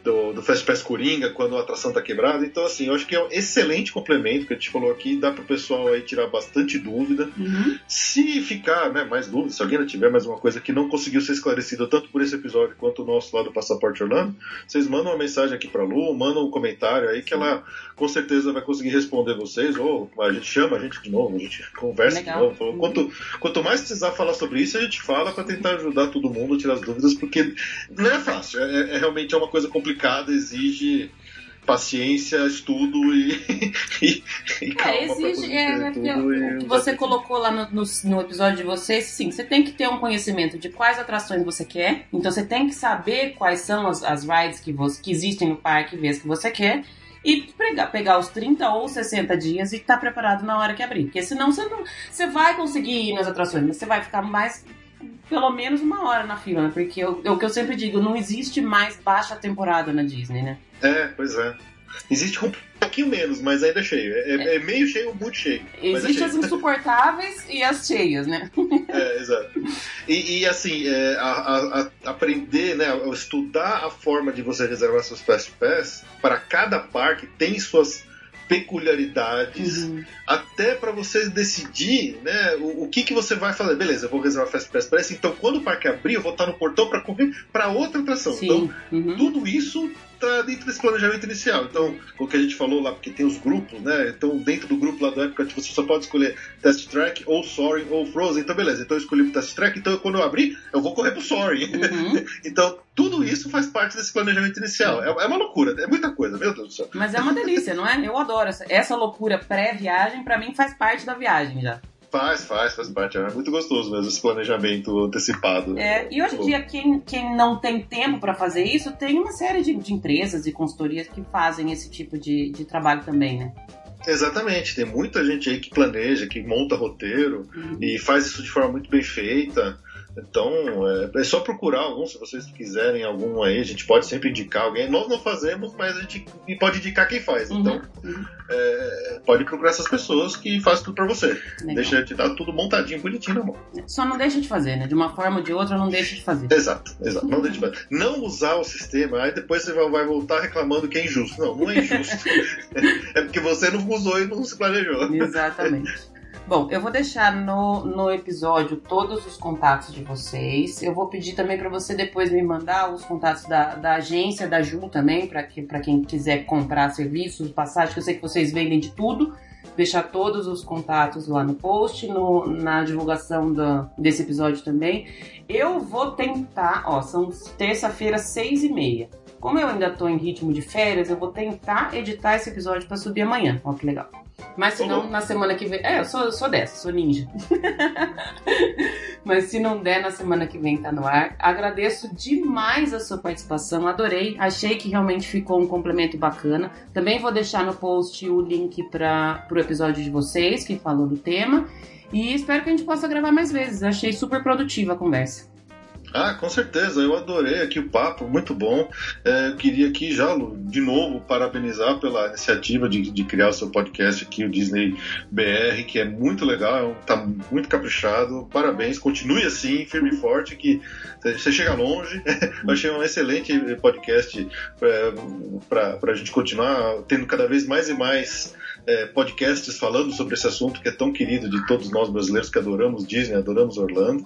B: do, do Fast Pass Coringa, quando a atração tá quebrada. Então, assim, eu acho que é um excelente complemento que a gente falou aqui, dá pro pessoal aí tirar bastante dúvida.
A: Uhum.
B: Se ficar, né, mais dúvida, se alguém ainda tiver mais uma coisa que não conseguiu ser esclarecida tanto por esse episódio quanto o nosso lá do Passaporte Orlando, vocês mandam uma mensagem aqui pra Lu, mandam um comentário aí que ela com certeza vai conseguir responder vocês, ou a gente chama a gente de novo, a gente conversa
A: Legal.
B: de novo. Quanto, quanto mais precisar falar sobre isso, a gente fala para tentar ajudar todo mundo a tirar as dúvidas, porque não é fácil, é, é realmente é uma coisa complicada, exige paciência, estudo e, e, e
A: É, exige. É,
B: ter
A: é,
B: tudo
A: o que você colocou lá no, no, no episódio de vocês, sim, você tem que ter um conhecimento de quais atrações você quer. Então você tem que saber quais são as, as rides que, você, que existem no parque, ver as que você quer. E pegar, pegar os 30 ou 60 dias e estar preparado na hora que abrir. Porque senão você não. Você vai conseguir ir nas atrações, mas você vai ficar mais. Pelo menos uma hora na fila, né? Porque eu- é o que eu sempre digo, não existe mais baixa temporada na Disney, né?
B: É, pois é. Existe um pouquinho menos, mas ainda é cheio. É, é meio cheio ou muito cheio. é
A: Existem
B: cheio.
A: as insuportáveis e as cheias, né?
B: É, exato. E, e, assim, é, a, a- a- aprender, né, estudar a forma de você reservar seus Fast Pass para cada parque tem suas peculiaridades,
A: Uhum.
B: até para você decidir, né, o, o que que você vai fazer. Beleza, eu vou reservar Fast Pass para esse, então quando o parque abrir, eu vou estar no portão para correr para outra atração. Então,
A: Sim. Uhum.
B: tudo isso tá dentro desse planejamento inicial. Então, o que a gente falou lá, porque tem os grupos, né? Então, dentro do grupo lá do Epcot, você só pode escolher Test Track, ou Soaring, ou Frozen. Então, beleza. Então, eu escolhi o Test Track. Então, quando eu abrir, eu vou correr pro Soaring.
A: Uhum.
B: então, tudo isso faz parte desse planejamento inicial. É, é uma loucura. É muita coisa, meu Deus do céu.
A: Mas é uma delícia, não é? Eu adoro essa, essa loucura pré-viagem, pra mim faz parte da viagem já.
B: Faz, faz, faz parte. É muito gostoso mesmo esse planejamento antecipado.
A: É, e hoje em dia, quem, quem não tem tempo pra fazer isso, tem uma série de, de empresas e consultorias que fazem esse tipo de, de trabalho também, né?
B: Exatamente. Tem muita gente aí que planeja, que monta roteiro.
A: Uhum.
B: e faz isso de forma muito bem feita. Então, é, é só procurar algum, se vocês quiserem algum aí, a gente pode sempre indicar alguém. Nós não fazemos, mas a gente pode indicar quem faz. Então,
A: Uhum. Uhum.
B: é, pode procurar essas pessoas que fazem tudo pra você.
A: Legal.
B: Deixa eu te dar tudo montadinho, bonitinho na mão.
A: Só não deixa de fazer, né? De uma forma ou de outra, não deixa de fazer.
B: Exato, exato. Não, deixe de- não usar o sistema, aí depois você vai vai voltar reclamando que é injusto. Não, não é injusto. é porque você não usou e não se planejou.
A: Exatamente. Bom, eu vou deixar no, no episódio todos os contatos de vocês. Eu vou pedir também para você depois me mandar os contatos da, da agência da Ju também, para que, quem quiser comprar serviços, passagens, que eu sei que vocês vendem de tudo. Deixar todos os contatos lá no post, no, na divulgação da- desse episódio também. Eu vou tentar, ó, são terça-feira, seis e meia. Como eu ainda tô em ritmo de férias, eu vou tentar editar esse episódio para subir amanhã. Ó, que legal. Mas se não, na semana que vem. É, eu sou, eu sou dessa, sou ninja. Mas se não der, na semana que vem tá no ar. Agradeço demais a sua participação, adorei. Achei que realmente ficou um complemento bacana. Também vou deixar no post o link para o episódio de vocês, que falou do tema. E espero que a gente possa gravar mais vezes. Achei super produtiva a conversa.
B: Ah, com certeza, eu adorei aqui o papo, muito bom. É, eu queria aqui já, Lu, de novo, parabenizar pela iniciativa de, de criar o seu podcast aqui, o Disney BR, que é muito legal, é tá muito caprichado. Parabéns, continue assim, firme e forte, que você chega longe. Eu achei um excelente podcast para a gente continuar tendo cada vez mais e mais é, podcasts falando sobre esse assunto que é tão querido de todos nós brasileiros que adoramos Disney, adoramos Orlando.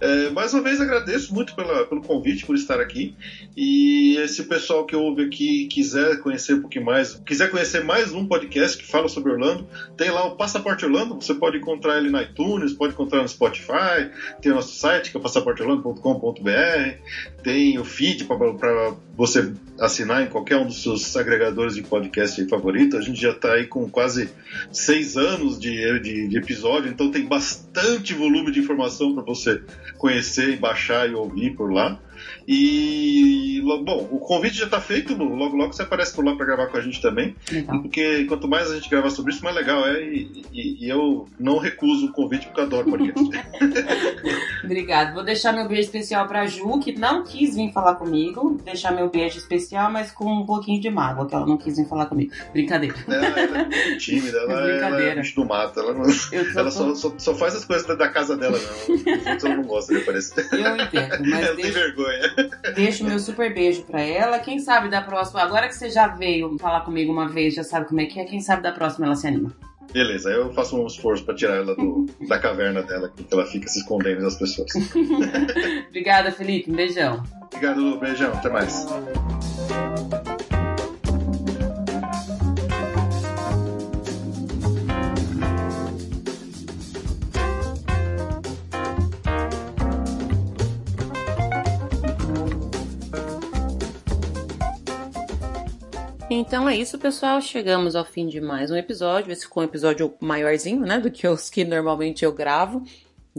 B: É, mais uma vez agradeço muito pela- pelo convite, por estar aqui. E se o pessoal que ouve aqui quiser conhecer um pouquinho mais, quiser conhecer mais um podcast que fala sobre Orlando, tem lá o Passaporte Orlando. Você pode encontrar ele no iTunes, pode encontrar no Spotify, tem o nosso site que é passaporteorlando.com.br, tem o feed para você assinar em qualquer um dos seus agregadores de podcast favorito. A gente já está aí com quase seis anos de, de, de episódio, então tem bastante volume de informação para você conhecer baixar e ouvir por lá. E, bom, o convite já está feito, Lu. logo logo você aparece por lá para gravar com a gente também,
A: Legal.
B: porque quanto mais a gente gravar sobre isso, mais legal é. E, e- e eu não recuso o convite porque eu adoro podcast.
A: Obrigada. Vou deixar meu beijo especial pra Ju, que não quis vir falar comigo. Deixar meu beijo especial, mas com um pouquinho de mágoa, que ela não quis vir falar comigo. Brincadeira.
B: É, muito tímida, ela, ela é bicho do mato, ela, não, ela só, só, só, faz as coisas da casa dela, não. Ela não gosta de aparecer.
A: Eu entendo, mas ela
B: deixo, tem vergonha.
A: Deixo meu super beijo pra ela. Quem sabe da próxima, agora que você já veio falar comigo uma vez, já sabe como é que é, quem sabe da próxima ela se anima.
B: Beleza, eu faço um esforço para tirar ela do, da caverna dela, que ela fica se escondendo das pessoas.
A: Obrigada, Felipe. Um beijão.
B: Obrigado, Lu. Beijão. Até mais.
A: Então é isso, pessoal. Chegamos ao fim de mais um episódio. Esse ficou um episódio maiorzinho, né? Do que os que normalmente eu gravo.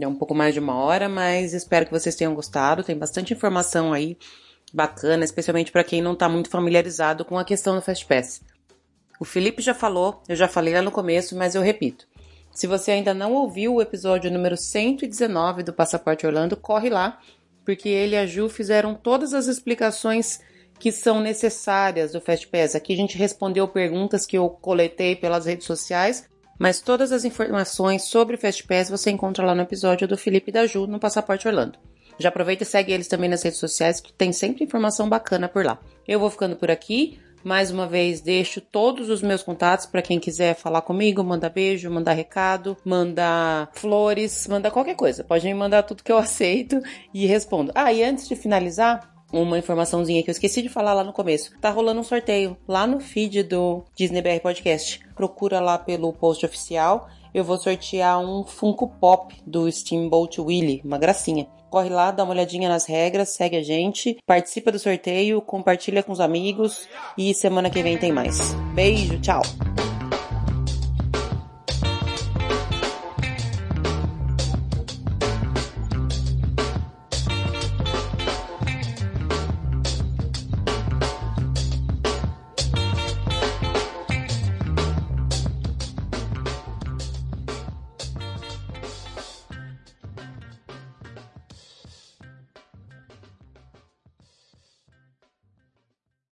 A: É um pouco mais de uma hora, mas espero que vocês tenham gostado. Tem bastante informação aí bacana, especialmente para quem não está muito familiarizado com a questão do Fastpass. O Felipe já falou, eu já falei lá no começo, mas eu repito. Se você ainda não ouviu o episódio número 119 do Passaporte Orlando, corre lá, porque ele e a Ju fizeram todas as explicações que são necessárias do FastPass. Aqui a gente respondeu perguntas que eu coletei pelas redes sociais, mas todas as informações sobre o FastPass você encontra lá no episódio do Felipe da Ju no Passaporte Orlando. Já aproveita e segue eles também nas redes sociais, que tem sempre informação bacana por lá. Eu vou ficando por aqui. Mais uma vez, deixo todos os meus contatos para quem quiser falar comigo, mandar beijo, mandar recado, mandar flores, mandar qualquer coisa. Pode me mandar tudo que eu aceito e respondo. Ah, e antes de finalizar, uma informaçãozinha que eu esqueci de falar lá no começo. Tá rolando um sorteio lá no feed do Disney BR Podcast. Procura lá pelo post oficial. Eu vou sortear um Funko Pop do Steamboat Willie, uma gracinha. Corre lá, dá uma olhadinha nas regras, segue a gente, participa do sorteio, compartilha com os amigos e semana que vem tem mais. Beijo, tchau!